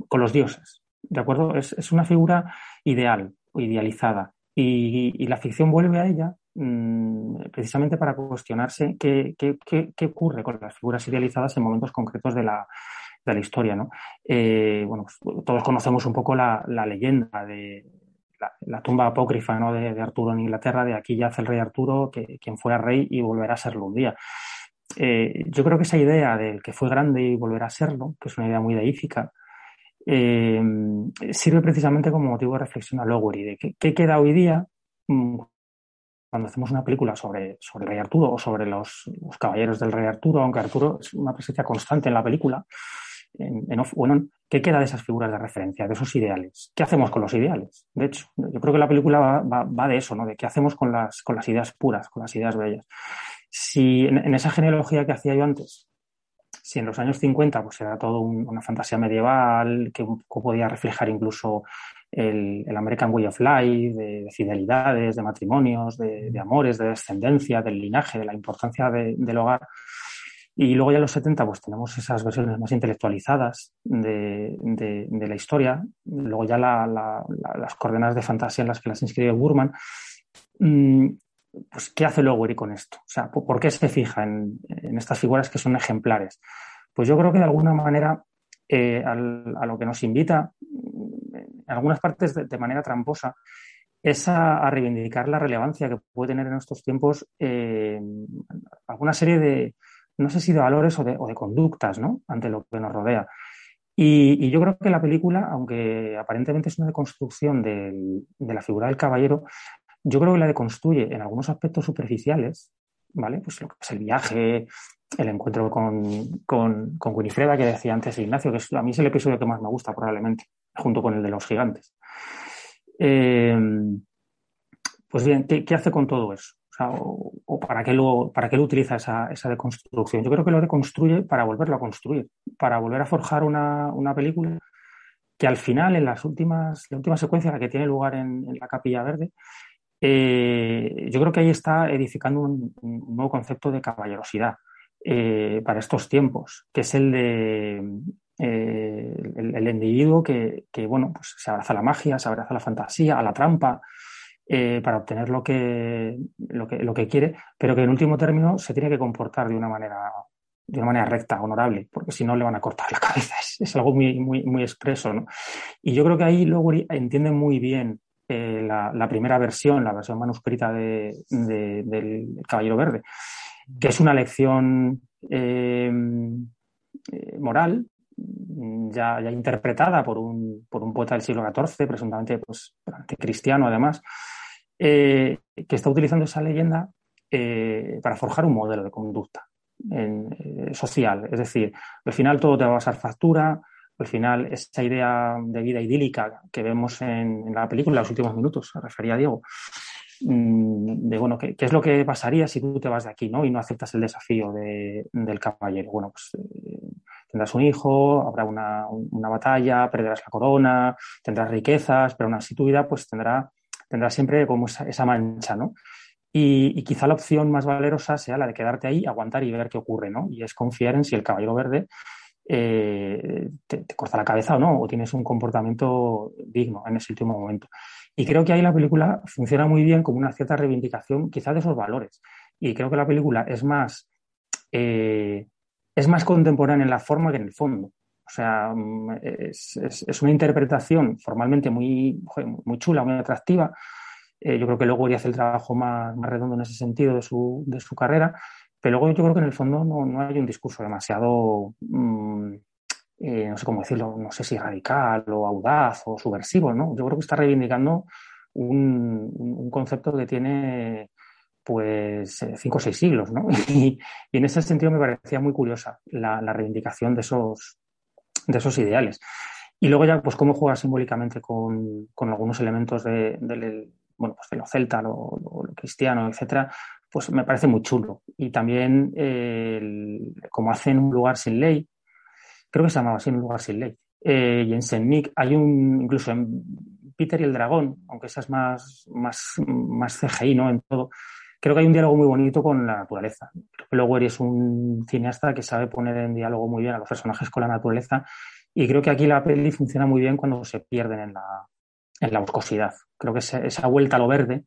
con los dioses. ¿De acuerdo? Es, una figura ideal o idealizada. y, la ficción vuelve a ella Mm, precisamente para cuestionarse qué, ocurre con las figuras idealizadas en momentos concretos de la, historia. ¿no? Eh, bueno, pues, todos conocemos un poco la, leyenda de la, tumba apócrifa ¿no? de, Arturo en Inglaterra, de aquí yace el rey Arturo, que, quien fuera rey y volverá a serlo un día. Eh, yo creo que esa idea del que fue grande y volverá a serlo, que es una idea muy deífica, eh, sirve precisamente como motivo de reflexión a Lowery, de qué queda hoy día mm, cuando hacemos una película sobre, sobre el rey Arturo o sobre los, caballeros del rey Arturo, aunque Arturo es una presencia constante en la película, en, bueno, ¿qué queda de esas figuras de referencia, de esos ideales? ¿Qué hacemos con los ideales? De hecho, yo creo que la película va, de eso, ¿no? De qué hacemos con las, ideas puras, con las ideas bellas. Si en, esa genealogía que hacía yo antes, si en los años 50 pues era todo una fantasía medieval que podía reflejar incluso el, American Way of Life, de, fidelidades, de matrimonios, de, amores, de descendencia, del linaje, de la importancia del hogar. Y luego ya en los 70 pues tenemos esas versiones más intelectualizadas de, la historia, luego ya las coordenadas de fantasía en las que las inscribe Burman. Mm, pues, ¿qué hace Lowery con esto? O sea, ¿por qué se fija en, estas figuras que son ejemplares? Pues yo creo que de alguna manera eh, a lo que nos invita en algunas partes de, manera tramposa, es a, reivindicar la relevancia que puede tener en estos tiempos eh, alguna serie de, no sé si de valores o de, conductas, ¿no? Ante lo que nos rodea. Y, yo creo que la película, aunque aparentemente es una deconstrucción de la figura del caballero, yo creo que la deconstruye en algunos aspectos superficiales, ¿vale? Pues lo que es el viaje, el encuentro con, con, Winifreda, que decía antes Ignacio, que a mí es el episodio que más me gusta probablemente junto con el de los gigantes. Eh, pues bien, ¿qué, hace con todo eso? O, para, qué lo, para qué lo utiliza esa, deconstrucción? Yo creo que lo deconstruye para volverlo a construir, para volver a forjar una, película que al final, en las últimas, la última secuencia, la que tiene lugar en, la Capilla Verde, eh, yo creo que ahí está edificando un, nuevo concepto de caballerosidad eh, para estos tiempos, que es el de eh, el, individuo que, bueno, pues se abraza a la magia, se abraza a la fantasía, a la trampa, eh, para obtener lo que, lo que, lo que quiere, pero que en último término se tiene que comportar de una manera, de una manera recta, honorable, porque si no le van a cortar la cabeza. es, algo muy, muy, muy expreso, ¿no? Y yo creo que ahí Lowery entiende muy bien eh, la, primera versión, la versión manuscrita de, del Caballero Verde, que es una lección eh, eh, moral ya, ya, interpretada por un, por un poeta del siglo XIV, presuntamente pues, cristiano además, que está utilizando esa leyenda para forjar un modelo de conducta social. Es decir, al final todo te va a pasar factura, al final esa idea de vida idílica que vemos en, la película en los últimos minutos, se refería a Diego, mm, de bueno, ¿qué, es lo que pasaría si tú te vas de aquí ¿no? y no aceptas el desafío del caballero? Bueno, pues eh, tendrás un hijo, habrá una, batalla, perderás la corona, tendrás riquezas, pero aún así tu vida pues tendrá, tendrá siempre como esa, mancha, ¿no? Y, quizá la opción más valerosa sea la de quedarte ahí, aguantar y ver qué ocurre, ¿no? Y es confiar en si el caballero verde eh, te, corta la cabeza o no, o tienes un comportamiento digno en ese último momento. Y creo que ahí la película funciona muy bien como una cierta reivindicación quizás de esos valores. Y creo que la película es más, eh, es más contemporánea en la forma que en el fondo. O sea, mm, es, una interpretación formalmente muy, muy chula, muy atractiva. Eh, yo creo que luego iría hacer el trabajo más, más redondo en ese sentido de su, de su carrera, pero luego yo creo que en el fondo no, hay un discurso demasiado, mm, eh, no sé cómo decirlo, no sé si radical o audaz o subversivo, ¿no? Yo creo que está reivindicando un, concepto que tiene pues eh, cinco o seis siglos, ¿no? Y, en ese sentido me parecía muy curiosa la, reivindicación de esos, de esos ideales. Y luego ya, pues cómo juega simbólicamente con, algunos elementos de, bueno, pues de lo celta, lo, lo cristiano, etcétera, pues me parece muy chulo. Y también, como hacen un lugar sin ley, creo que se llamaba así, un lugar sin ley. Eh, y en Nick hay un, incluso en Peter y el dragón, aunque esa es más, más, más CGI, ¿no? En todo. Creo que hay un diálogo muy bonito con la naturaleza. Lowery es un cineasta que sabe poner en diálogo muy bien a los personajes con la naturaleza. Y creo que aquí la peli funciona muy bien cuando se pierden en la, en la boscosidad. Creo que esa vuelta a lo verde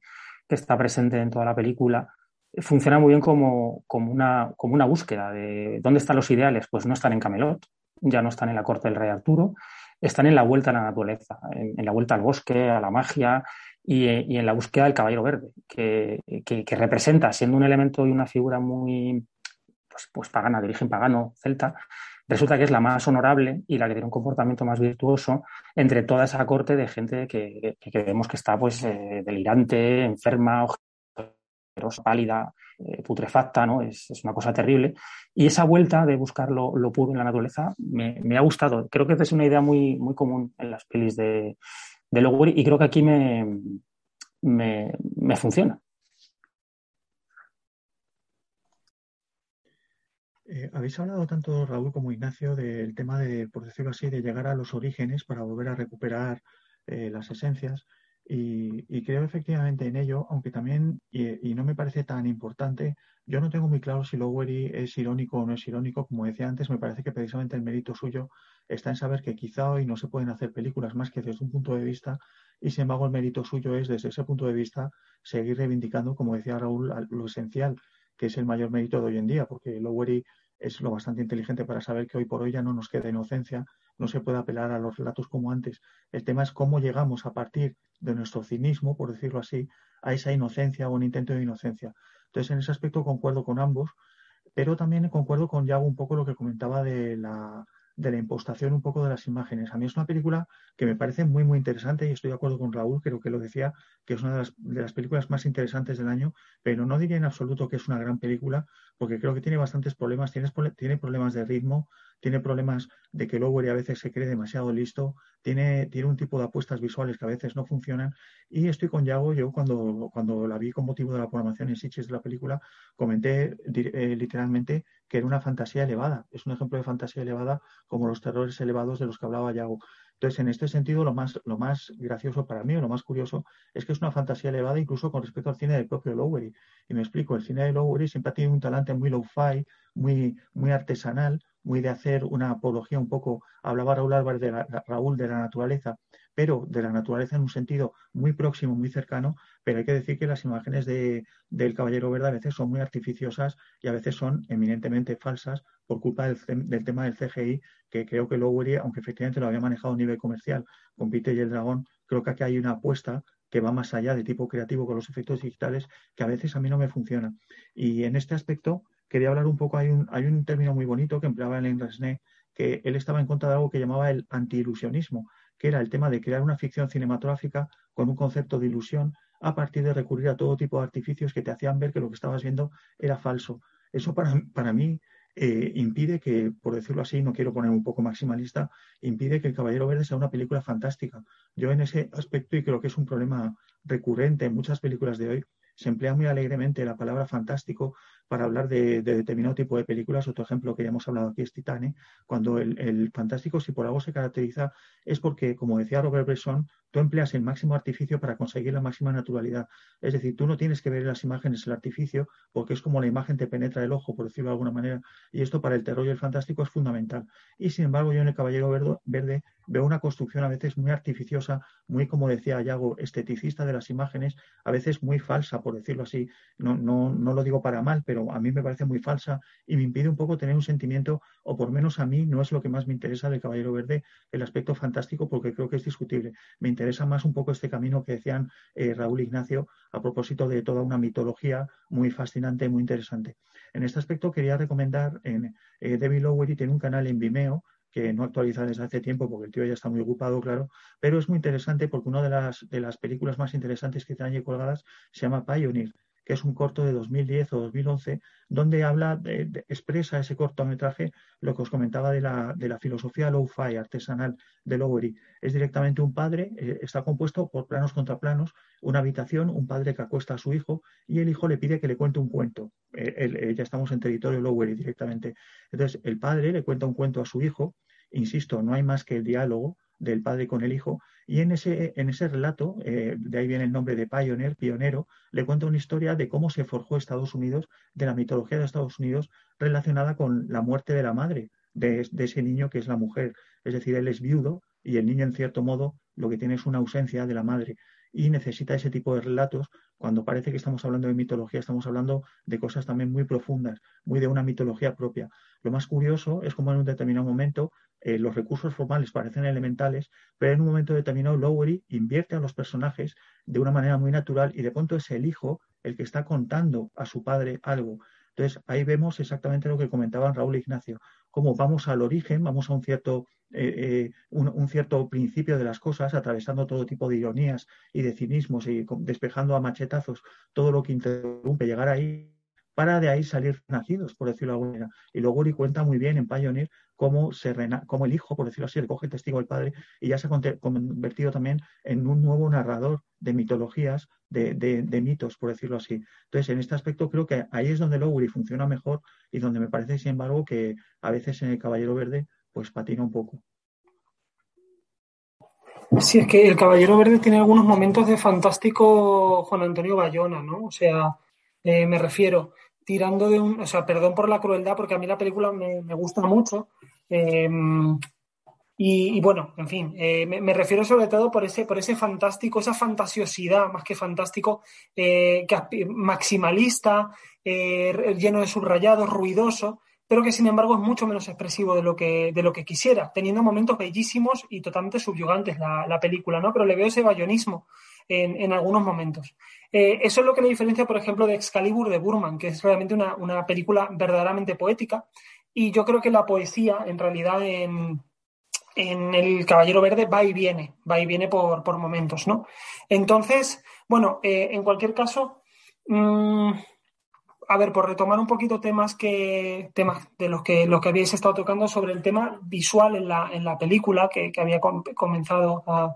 que está presente en toda la película funciona muy bien como, como, una, como una búsqueda de dónde están los ideales. Pues no están en Camelot, ya no están en la corte del rey Arturo, están en la vuelta a la naturaleza, en, la vuelta al bosque, a la magia y, en la búsqueda del caballero verde, que, que, representa, siendo un elemento y una figura muy pues, pues pagana, de origen pagano, celta, resulta que es la más honorable y la que tiene un comportamiento más virtuoso entre toda esa corte de gente que, que, vemos que está pues eh, delirante, enferma, pálida, eh, putrefacta, ¿no? Es, una cosa terrible. Y esa vuelta de buscar lo, puro en la naturaleza me, ha gustado. Creo que es una idea muy, muy común en las pelis de, de y creo que aquí me, me, funciona. Eh, habéis hablado tanto Raúl como Ignacio del tema de, por decirlo así, de llegar a los orígenes para volver a recuperar eh, las esencias. Y, creo efectivamente en ello, aunque también, y, no me parece tan importante, yo no tengo muy claro si Lowery es irónico o no es irónico. Como decía antes, me parece que precisamente el mérito suyo está en saber que quizá hoy no se pueden hacer películas más que desde un punto de vista, y sin embargo el mérito suyo es desde ese punto de vista seguir reivindicando, como decía Raúl, lo esencial, que es el mayor mérito de hoy en día, porque Lowery es lo bastante inteligente para saber que hoy por hoy ya no nos queda inocencia, no se puede apelar a los relatos como antes. El tema es cómo llegamos a partir de nuestro cinismo, por decirlo así, a esa inocencia o un intento de inocencia. Entonces, en ese aspecto concuerdo con ambos, pero también concuerdo con Yago un poco lo que comentaba de la, de la impostación un poco de las imágenes. A mí es una película que me parece muy, muy interesante y estoy de acuerdo con Raúl, creo que lo decía, que es una de las, de las películas más interesantes del año, pero no diría en absoluto que es una gran película, porque creo que tiene bastantes problemas, tiene, tiene problemas de ritmo, tiene problemas de que Lowery a veces se cree demasiado listo, tiene, tiene un tipo de apuestas visuales que a veces no funcionan. Y estoy con Yago, yo cuando, cuando la vi con motivo de la programación en Sitges de la película, comenté eh, literalmente que era una fantasía elevada. Es un ejemplo de fantasía elevada como los terrores elevados de los que hablaba Yago. Entonces, en este sentido, lo más, lo más gracioso para mí, o lo más curioso, es que es una fantasía elevada incluso con respecto al cine del propio Lowery. Y me explico, el cine de Lowery siempre ha tenido un talante muy low-fi, muy, muy artesanal, muy de hacer una apología un poco, hablaba Raúl Álvarez de la, Raúl de la naturaleza, pero de la naturaleza en un sentido muy próximo, muy cercano, pero hay que decir que las imágenes de, del Caballero Verde a veces son muy artificiosas y a veces son eminentemente falsas por culpa del, tema del CGI, que creo que Lowery, aunque efectivamente lo había manejado a nivel comercial con Peter y el Dragón, creo que aquí hay una apuesta que va más allá de tipo creativo con los efectos digitales que a veces a mí no me funciona. Y en este aspecto quería hablar un poco, hay un, término muy bonito que empleaba en Resné, que él estaba en contra de algo que llamaba el anti-ilusionismo, que era el tema de crear una ficción cinematográfica con un concepto de ilusión a partir de recurrir a todo tipo de artificios que te hacían ver que lo que estabas viendo era falso. Eso para, para mí eh, impide que, por decirlo así, no quiero poner un poco maximalista, impide que El Caballero Verde sea una película fantástica. Yo en ese aspecto, y creo que es un problema recurrente en muchas películas de hoy, se emplea muy alegremente la palabra fantástico para hablar de, determinado tipo de películas. Otro ejemplo que ya hemos hablado aquí es Titane, cuando el, fantástico, si por algo se caracteriza, es porque, como decía Robert Bresson, tú empleas el máximo artificio para conseguir la máxima naturalidad. Es decir, tú no tienes que ver las imágenes el artificio porque es como la imagen te penetra el ojo, por decirlo de alguna manera, y esto para el terror y el fantástico es fundamental. Y sin embargo, yo en El Caballero Verde veo una construcción a veces muy artificiosa, muy, como decía Yago, esteticista de las imágenes, a veces muy falsa, por decirlo así. No, no, no lo digo para mal, pero a mí me parece muy falsa y me impide un poco tener un sentimiento, o por menos a mí no es lo que más me interesa del Caballero Verde, el aspecto fantástico, porque creo que es discutible. Me interesa más un poco este camino que decían eh, Raúl Ignacio a propósito de toda una mitología muy fascinante, muy interesante. En este aspecto quería recomendar en eh, David Lowery tiene un canal en Vimeo que no actualiza desde hace tiempo porque el tío ya está muy ocupado, claro, pero es muy interesante porque una de las, de las películas más interesantes que allí colgadas se llama Pioneer, que es un corto de 2010 o 2011, donde habla, expresa ese cortometraje lo que os comentaba de la, de la filosofía low-fi artesanal de Lowery. Es directamente un padre, eh, está compuesto por planos contra planos, una habitación, un padre que acuesta a su hijo y el hijo le pide que le cuente un cuento. Eh, eh, ya estamos en territorio Lowery directamente. Entonces, el padre le cuenta un cuento a su hijo, insisto, no hay más que el diálogo del padre con el hijo, y en ese, en ese relato, eh, de ahí viene el nombre de Pioneer, pionero, le cuenta una historia de cómo se forjó Estados Unidos, de la mitología de Estados Unidos relacionada con la muerte de la madre de, ese niño que es la mujer. Es decir, él es viudo y el niño, en cierto modo, lo que tiene es una ausencia de la madre y necesita ese tipo de relatos. Cuando parece que estamos hablando de mitología, estamos hablando de cosas también muy profundas, muy de una mitología propia. Lo más curioso es cómo en un determinado momento eh, los recursos formales parecen elementales, pero en un momento determinado Lowery invierte a los personajes de una manera muy natural y de pronto es el hijo el que está contando a su padre algo. Entonces ahí vemos exactamente lo que comentaban Raúl e Ignacio, cómo vamos al origen, vamos a un cierto, eh, eh, un, cierto principio de las cosas, atravesando todo tipo de ironías y de cinismos y despejando a machetazos todo lo que interrumpe llegar ahí para de ahí salir nacidos, por decirlo de alguna manera. Y luego Uri cuenta muy bien en Pioneer cómo, el hijo, por decirlo así, le coge el testigo del padre y ya se ha convertido también en un nuevo narrador de mitologías, de, mitos, por decirlo así. Entonces, en este aspecto creo que ahí es donde Lowry funciona mejor y donde me parece, sin embargo, que a veces en el Caballero Verde pues patina un poco. Sí, es que el Caballero Verde tiene algunos momentos de fantástico Juan Antonio Bayona, ¿no? O sea, eh, me refiero, tirando de un, o sea, perdón por la crueldad, porque a mí la película me, gusta mucho. Em, y, bueno, en fin, eh, me, refiero sobre todo por ese, por ese fantástico, esa fantasiosidad, más que fantástico, eh, que, maximalista, eh, lleno de subrayados, ruidoso, pero que sin embargo es mucho menos expresivo de lo que, de lo que quisiera, teniendo momentos bellísimos y totalmente subyugantes la, la película, ¿no? Pero le veo ese bayonismo en, algunos momentos. Eh, eso es lo que le diferencia, por ejemplo, de Excalibur de Burman, que es realmente una, película verdaderamente poética. Y yo creo que la poesía, en realidad, en, El Caballero Verde va y viene, va y viene por, momentos, ¿no? Entonces, bueno, eh, en cualquier caso, mm, a ver, por retomar un poquito temas que temas de los que los que habéis estado tocando sobre el tema visual en la, en la película que había comenzado a,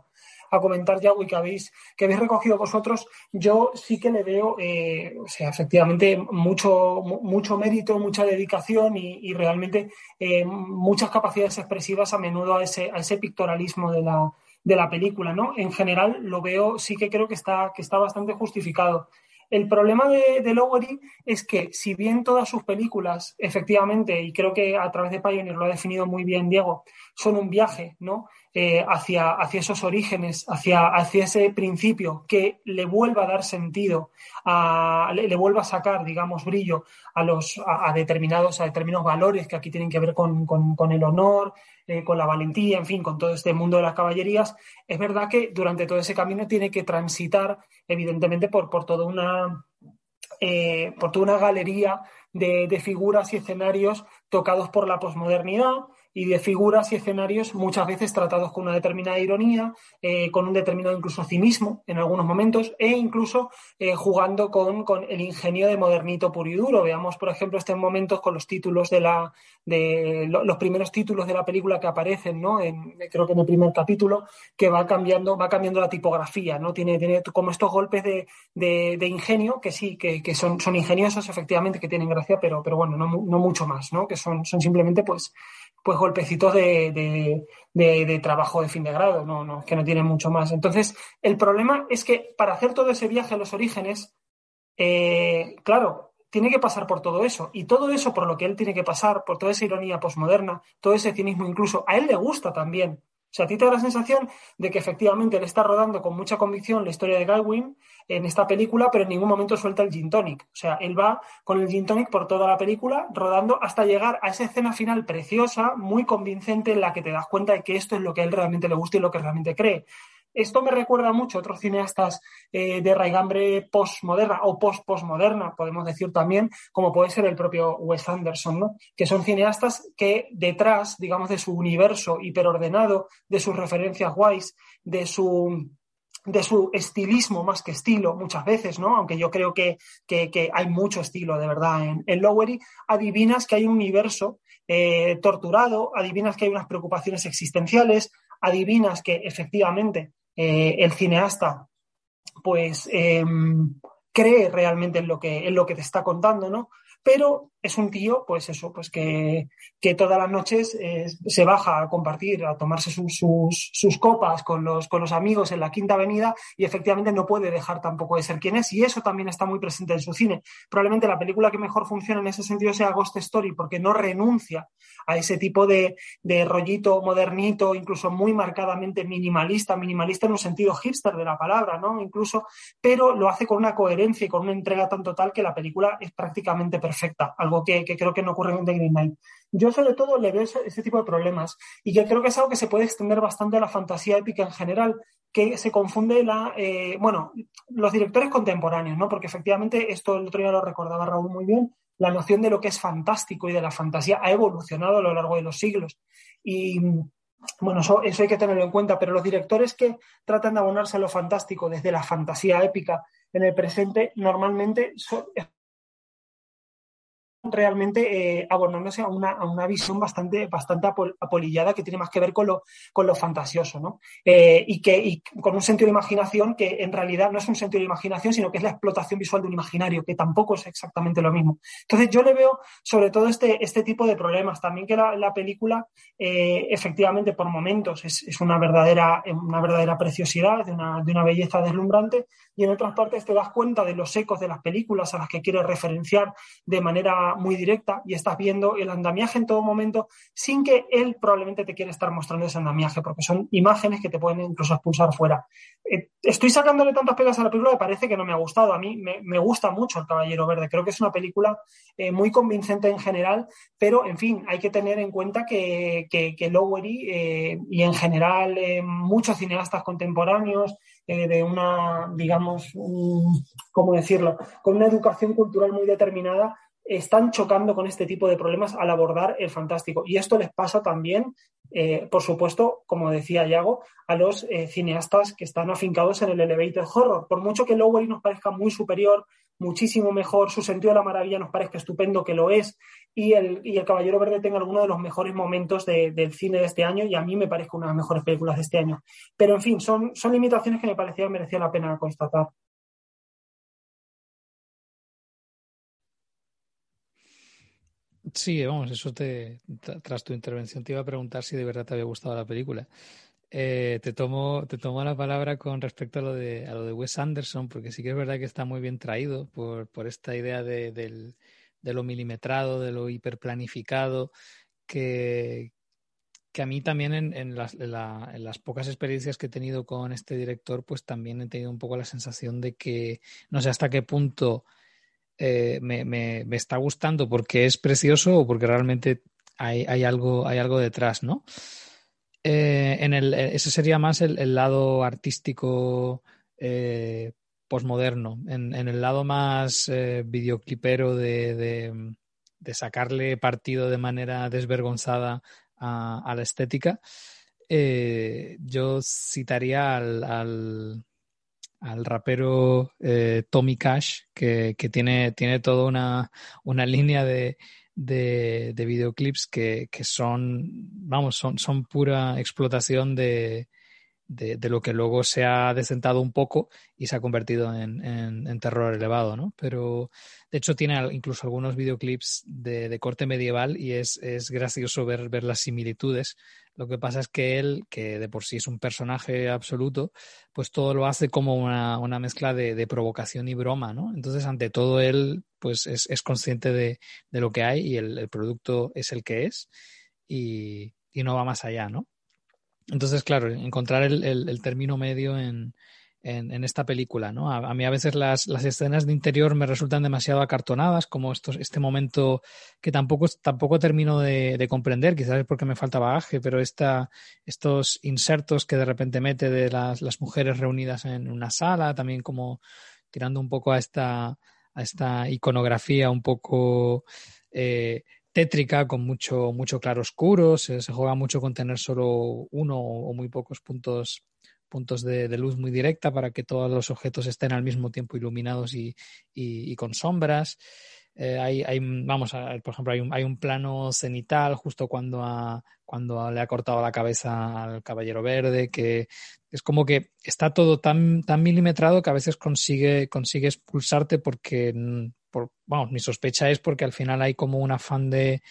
a comentar ya y que habéis, que habéis recogido vosotros, yo sí que le veo, eh, o sea, efectivamente, mucho, mucho mérito, mucha dedicación y, realmente eh, muchas capacidades expresivas a menudo a ese, a ese pictorialismo de la, de la película, ¿no? En general lo veo, sí que creo que está, que está bastante justificado. El problema de, de, Lowery es que, si bien todas sus películas, efectivamente, y creo que a través de Pioneer lo ha definido muy bien Diego, son un viaje, ¿no? Eh, hacia, hacia, esos orígenes, hacia, hacia, ese principio que le vuelva a dar sentido, a, le, vuelva a sacar, digamos, brillo a, los, a, determinados, a determinados valores que aquí tienen que ver con, con, el honor, eh, con la valentía, en fin, con todo este mundo de las caballerías, es verdad que durante todo ese camino tiene que transitar, evidentemente, por, por toda una eh, por toda una galería de, de, figuras y escenarios tocados por la posmodernidad, y de figuras y escenarios muchas veces tratados con una determinada ironía, eh, con un determinado incluso cinismo en algunos momentos e incluso eh, jugando con, con, el ingenio de modernito puro y duro. Veamos, por ejemplo, estos momentos con los títulos de la de los primeros títulos de la película que aparecen, ¿no? En, creo que en el primer capítulo, que va cambiando, va cambiando la tipografía, ¿no? Tiene, tiene como estos golpes de, de, ingenio que sí, que, que, son, son ingeniosos, efectivamente, que tienen gracia, pero, pero bueno, no, no mucho más, ¿no? Que son, son simplemente, pues, pues golpecitos de, de, trabajo de fin de grado, no, no, que no tienen mucho más. Entonces, el problema es que para hacer todo ese viaje a los orígenes, eh, claro, tiene que pasar por todo eso. Y todo eso por lo que él tiene que pasar, por toda esa ironía posmoderna, todo ese cinismo incluso, a él le gusta también. O sea, a ti te da la sensación de que efectivamente él está rodando con mucha convicción la historia de Galwin en esta película, pero en ningún momento suelta el gin tonic. O sea, él va con el gin tonic por toda la película, rodando hasta llegar a esa escena final preciosa, muy convincente, en la que te das cuenta de que esto es lo que a él realmente le gusta y lo que realmente cree. Esto me recuerda mucho a otros cineastas eh, de raigambre postmoderna o post-postmoderna, podemos decir también, como puede ser el propio Wes Anderson, ¿no? que son cineastas que detrás, digamos, de su universo hiperordenado, de sus referencias guays, de su de su estilismo más que estilo muchas veces, ¿no? Aunque yo creo que, hay mucho estilo de verdad en, en, Lowery, adivinas que hay un universo eh, torturado, adivinas que hay unas preocupaciones existenciales, adivinas que efectivamente eh, el cineasta pues em, cree realmente en lo que, en lo que te está contando, ¿no? Pero es un tío, pues eso, pues que, que todas las noches eh, se baja a compartir, a tomarse sus, sus, copas con los, con los amigos en la Quinta Avenida y efectivamente no puede dejar tampoco de ser quien es. Y eso también está muy presente en su cine. Probablemente la película que mejor funciona en ese sentido sea Ghost Story, porque no renuncia a ese tipo de, de rollito modernito, incluso muy marcadamente minimalista, minimalista en un sentido hipster de la palabra, ¿no? Incluso, pero lo hace con una coherencia y con una entrega tan total que la película es prácticamente perfecta, algo que, creo que no ocurre en The Green Knight. Yo sobre todo le veo ese, tipo de problemas y que creo que es algo que se puede extender bastante a la fantasía épica en general, que se confunde la, eh, bueno, los directores contemporáneos, ¿no? Porque efectivamente esto el otro día lo recordaba Raúl muy bien, la noción de lo que es fantástico y de la fantasía ha evolucionado a lo largo de los siglos. Y bueno, eso, hay que tenerlo en cuenta, pero los directores que tratan de abonarse a lo fantástico desde la fantasía épica en el presente normalmente son, realmente eh, abonándose a una, a una, visión bastante, bastante apolillada que tiene más que ver con lo, con lo fantasioso, ¿no? Eh, y, que, y con un sentido de imaginación que en realidad no es un sentido de imaginación, sino que es la explotación visual de un imaginario, que tampoco es exactamente lo mismo. Entonces yo le veo sobre todo este, este tipo de problemas. También que la, la película, eh, efectivamente, por momentos es, es, una, verdadera, una verdadera preciosidad, de una, de una belleza deslumbrante, y en otras partes te das cuenta de los ecos de las películas a las que quiere referenciar de manera muy directa y estás viendo el andamiaje en todo momento sin que él probablemente te quiera estar mostrando ese andamiaje, porque son imágenes que te pueden incluso expulsar fuera. Eh, estoy sacándole tantas pegas a la película que parece que no me ha gustado. A mí me, gusta mucho El Caballero Verde. Creo que es una película eh, muy convincente en general, pero en fin, hay que tener en cuenta que, que, Lowery eh, y en general muchos cineastas contemporáneos de una, digamos, ¿cómo decirlo?, con una educación cultural muy determinada, están chocando con este tipo de problemas al abordar el fantástico. Y esto les pasa también, eh, por supuesto, como decía Yago, a los eh, cineastas que están afincados en el elevator horror. Por mucho que Lowery nos parezca muy superior, muchísimo mejor, su sentido de la maravilla nos parezca estupendo, que lo es, y el, y el Caballero Verde tenga alguno de los mejores momentos del cine de este año, y a mí me parece una de las mejores películas de este año. Pero, en fin, son, son limitaciones que me parecía merecía la pena constatar. Sí, vamos, eso te, tras tu intervención te iba a preguntar si de verdad te había gustado la película. Eh, te tomo te tomo la palabra con respecto a lo de a lo de Wes Anderson, porque sí que es verdad que está muy bien traído por, por esta idea de, de lo milimetrado, de lo hiperplanificado, que, que a mí también en, las, pocas experiencias que he tenido con este director, pues también he tenido un poco la sensación de que no sé hasta qué punto eh, me, está gustando porque es precioso o porque realmente hay, algo, hay algo detrás, ¿no? Eh, en el, ese sería más el, lado artístico eh, posmoderno. En, el lado más videoclipero de, de sacarle partido de manera desvergonzada a, la estética, eh, yo citaría al, rapero eh, Tommy Cash, que, tiene, tiene toda una, una línea de, de, videoclips que, son, vamos, son, son pura explotación de, de, lo que luego se ha descentado un poco y se ha convertido en, en, terror elevado, ¿no? Pero de hecho tiene incluso algunos videoclips de, de corte medieval y es, es gracioso ver, ver, las similitudes. Lo que pasa es que él, que de por sí es un personaje absoluto, pues todo lo hace como una, una mezcla de, de, provocación y broma, ¿no? Entonces, ante todo, él pues es, es consciente de, de, lo que hay y el, el producto es el que es y, y no va más allá, ¿no? Entonces, claro, encontrar el, el, término medio en, en, esta película, ¿no? A, mí a veces las, las, escenas de interior me resultan demasiado acartonadas, como estos, este momento que tampoco, tampoco termino de, de, comprender, quizás es porque me falta bagaje, pero esta, estos insertos que de repente mete de las, las mujeres reunidas en una sala, también como tirando un poco a esta, a esta iconografía un poco eh, tétrica, con mucho, mucho claroscuro, se juega mucho con tener solo uno o muy pocos puntos puntos de, luz muy directa para que todos los objetos estén al mismo tiempo iluminados y, y, con sombras. Eh, hay, hay, vamos, por ejemplo, hay un, hay un plano cenital justo cuando, cuando le ha cortado la cabeza al caballero verde, que es como que está todo tan, tan milimetrado que a veces consigue, consigue expulsarte porque por, vamos, mi sospecha es porque al final hay como un afán de,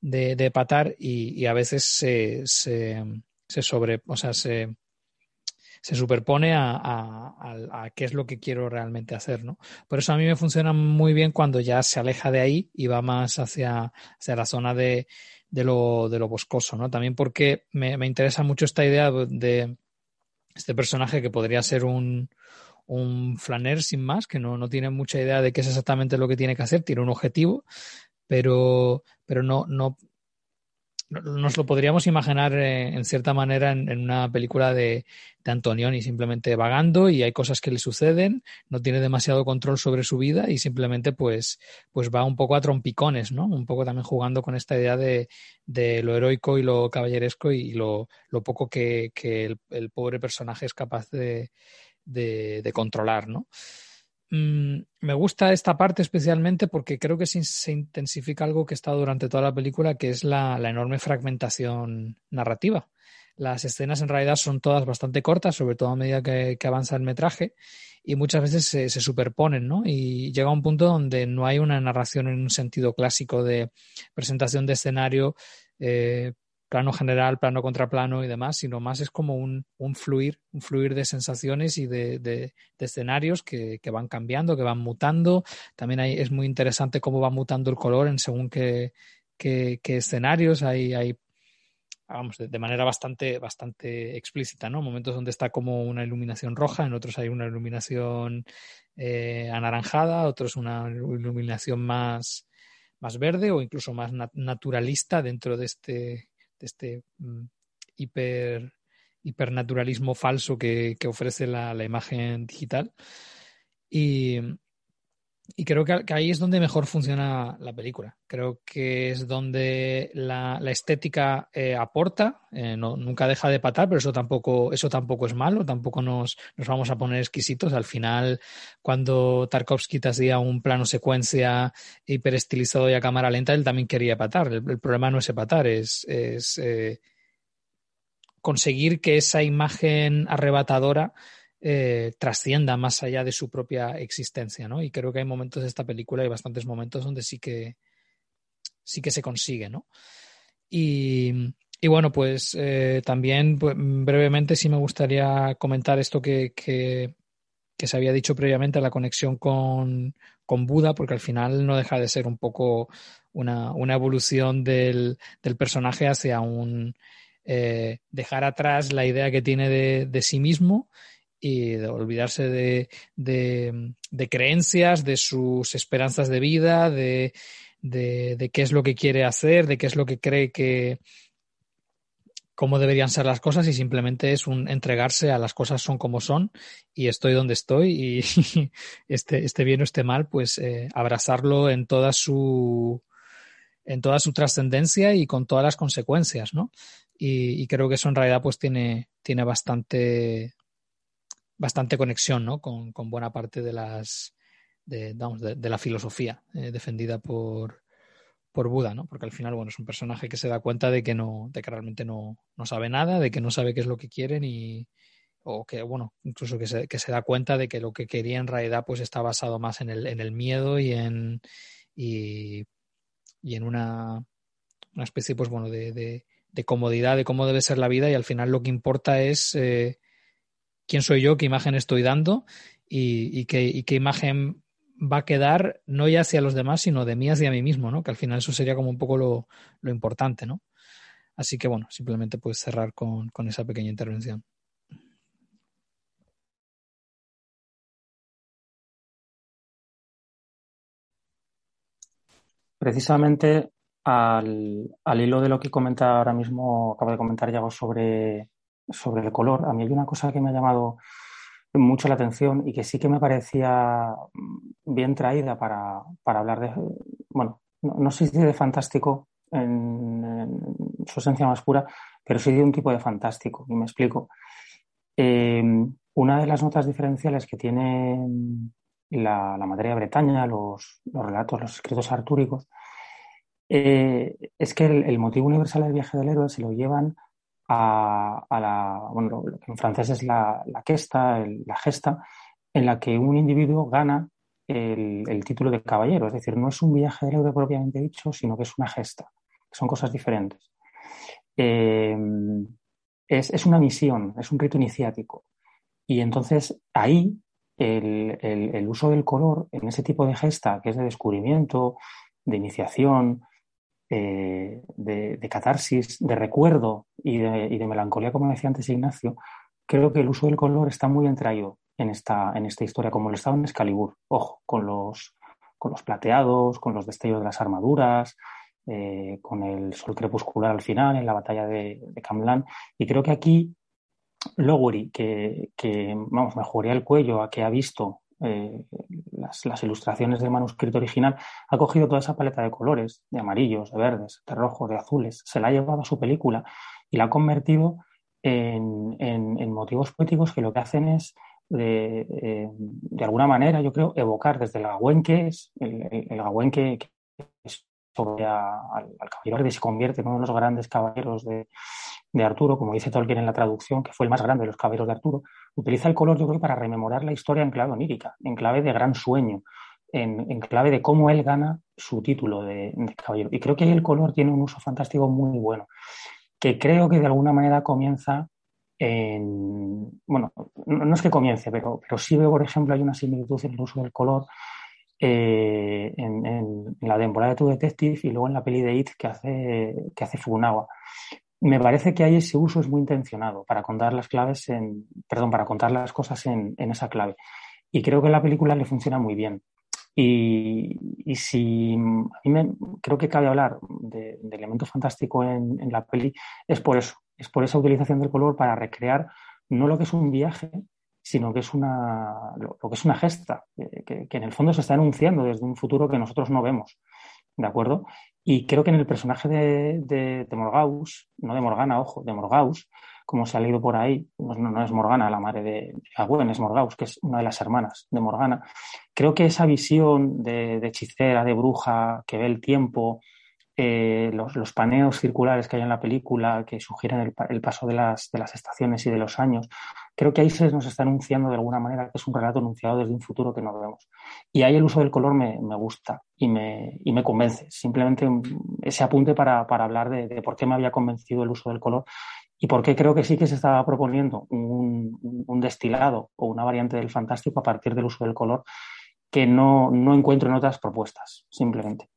de, patar y, a veces se, se, se, sobre, o sea, se, se superpone a, a, qué es lo que quiero realmente hacer, ¿no? Por eso a mí me funciona muy bien cuando ya se aleja de ahí y va más hacia, hacia la zona de, de, lo, de lo boscoso, ¿no? También porque me, me interesa mucho esta idea de este personaje que podría ser un, un flaner sin más, que no, no tiene mucha idea de qué es exactamente lo que tiene que hacer, tiene un objetivo, pero, pero no, no nos lo podríamos imaginar eh, en cierta manera en, una película de, de, Antonioni, simplemente vagando y hay cosas que le suceden, no tiene demasiado control sobre su vida y simplemente pues, pues va un poco a trompicones, ¿no? Un poco también jugando con esta idea de, de lo heroico y lo caballeresco y lo, lo poco que, que el, pobre personaje es capaz de, de, controlar, ¿no? Mm, me gusta esta parte especialmente porque creo que se, intensifica algo que está durante toda la película, que es la, enorme fragmentación narrativa. Las escenas en realidad son todas bastante cortas, sobre todo a medida que, avanza el metraje, y muchas veces se, superponen, ¿no? Y llega un punto donde no hay una narración en un sentido clásico de presentación de escenario eh, plano general, plano contra plano y demás, sino más es como un, un fluir, un fluir de sensaciones y de, de, escenarios que, que, van cambiando, que van mutando. También es muy interesante cómo va mutando el color en según qué, qué, escenarios. Hay, hay vamos, de, manera bastante, bastante explícita, ¿no? Momentos donde está como una iluminación roja, en otros hay una iluminación eh, anaranjada, otros una iluminación más, más verde o incluso más naturalista dentro de este este mm, hiper, hipernaturalismo falso que, ofrece la, imagen digital. Y, creo que, ahí es donde mejor funciona la película. Creo que es donde la, estética eh, aporta, eh, nunca deja de patar, pero eso tampoco, eso tampoco es malo, tampoco nos, nos vamos a poner exquisitos. Al final, cuando Tarkovsky te hacía un plano secuencia hiperestilizado y a cámara lenta, él también quería patar. El, problema no es patar, es, es eh, conseguir que esa imagen arrebatadora eh, trascienda más allá de su propia existencia, ¿no? Y creo que hay momentos de esta película, hay bastantes momentos donde sí que sí que se consigue, ¿no? Y, y bueno, pues eh, también pues, brevemente sí me gustaría comentar esto que, que, se había dicho previamente, la conexión con, con, Buda, porque al final no deja de ser un poco una, una evolución del, del personaje hacia un eh, dejar atrás la idea que tiene de, sí mismo y olvidarse de, de, creencias, de sus esperanzas de vida, de, de, qué es lo que quiere hacer, de qué es lo que cree que, cómo deberían ser las cosas y simplemente es un entregarse a las cosas son como son y estoy donde estoy y este, este bien o esté mal, pues eh, abrazarlo en toda su en toda su trascendencia y con todas las consecuencias, ¿no? Y, creo que eso en realidad pues tiene, tiene bastante bastante conexión, ¿no? Con, con buena parte de las de, de, la filosofía eh, defendida por, por Buda, ¿no? Porque al final, bueno, es un personaje que se da cuenta de que no, de que realmente no, no sabe nada, de que no sabe qué es lo que quieren y o que, bueno, incluso que se, que se da cuenta de que lo que quería en realidad pues está basado más en el, en el miedo y en y, y en una, una especie, pues bueno, de, de, de, comodidad de cómo debe ser la vida y al final lo que importa es eh, quién soy yo, qué imagen estoy dando y, qué, imagen va a quedar no ya hacia los demás, sino de mí hacia mí mismo, ¿no? Que al final eso sería como un poco lo, importante, ¿no? Así que bueno, simplemente puedes cerrar con, esa pequeña intervención. Precisamente al, al, hilo de lo que comenta ahora mismo, acabo de comentar Yago sobre, sobre el color, a mí hay una cosa que me ha llamado mucho la atención y que sí que me parecía bien traída para, para hablar de, bueno, no, sé si de fantástico en, su esencia más pura, pero sí de un tipo de fantástico, y me explico. Eh, una de las notas diferenciales que tiene la, la materia Bretaña, los, los, relatos, los escritos artúricos, eh, es que el, motivo universal del viaje del héroe se lo llevan a, la, bueno, lo que en francés es la, la questa, la gesta, en la que un individuo gana el, el, título de caballero. Es decir, no es un viaje del héroe propiamente dicho, sino que es una gesta. Son cosas diferentes. Eh, es, es, una misión, es un rito iniciático. Y entonces ahí el, el, el, uso del color en ese tipo de gesta, que es de descubrimiento, de iniciación, eh, de, catarsis, de recuerdo y de, melancolía, como decía antes Ignacio, creo que el uso del color está muy entraído en esta, en esta historia, como lo estaba en Excalibur. Ojo, con los, con los plateados, con los destellos de las armaduras, eh, con el sol crepuscular al final, en la batalla de, de Camlan. Y creo que aquí Lowery, que, que vamos, me el cuello a que ha visto eh, las, las, ilustraciones del manuscrito original, ha cogido toda esa paleta de colores, de amarillos, de verdes, de rojos, de azules, se la ha llevado a su película y la ha convertido en, en, en motivos poéticos que lo que hacen es, de, eh, de alguna manera, yo creo, evocar desde el Gagüen que es, el, el, el que, sobre al, al, caballero que se convierte en uno de los grandes caballeros de, de, Arturo, como dice Tolkien en la traducción, que fue el más grande de los caballeros de Arturo, utiliza el color, yo creo, para rememorar la historia en clave onírica, en clave de gran sueño, en, en clave de cómo él gana su título de, caballero. Y creo que ahí el color tiene un uso fantástico muy bueno, que creo que de alguna manera comienza en, bueno, no, es que comience, pero, pero sí veo, por ejemplo, hay una similitud en el uso del color eh, en, en, la temporada de True Detective y luego en la peli de It que hace, que hace. Me parece que ahí ese uso es muy intencionado para contar las claves en, perdón, para contar las cosas en, esa clave. Y creo que la película le funciona muy bien. Y, y si a mí me, creo que cabe hablar de, elemento fantástico en, la peli, es por eso, es por esa utilización del color para recrear no lo que es un viaje, sino que es una, lo, que es una gesta, que, que, en el fondo se está anunciando desde un futuro que nosotros no vemos. ¿De acuerdo? Y creo que en el personaje de, de, Morgaus, no de Morgana, ojo, de Morgaus, como se ha leído por ahí, no, no es Morgana, la madre de Agüen, es Morgaus, que es una de las hermanas de Morgana. Creo que esa visión de hechicera, de bruja, que ve el tiempo, eh, los, paneos circulares que hay en la película que sugieren el, paso de las, de las, estaciones y de los años, creo que ahí se nos está anunciando de alguna manera que es un relato anunciado desde un futuro que no vemos. Y ahí el uso del color me, gusta y me, convence. Simplemente ese apunte para, hablar de, por qué me había convencido el uso del color y por qué creo que sí que se estaba proponiendo un, un destilado o una variante del fantástico a partir del uso del color que no, no encuentro en otras propuestas, simplemente.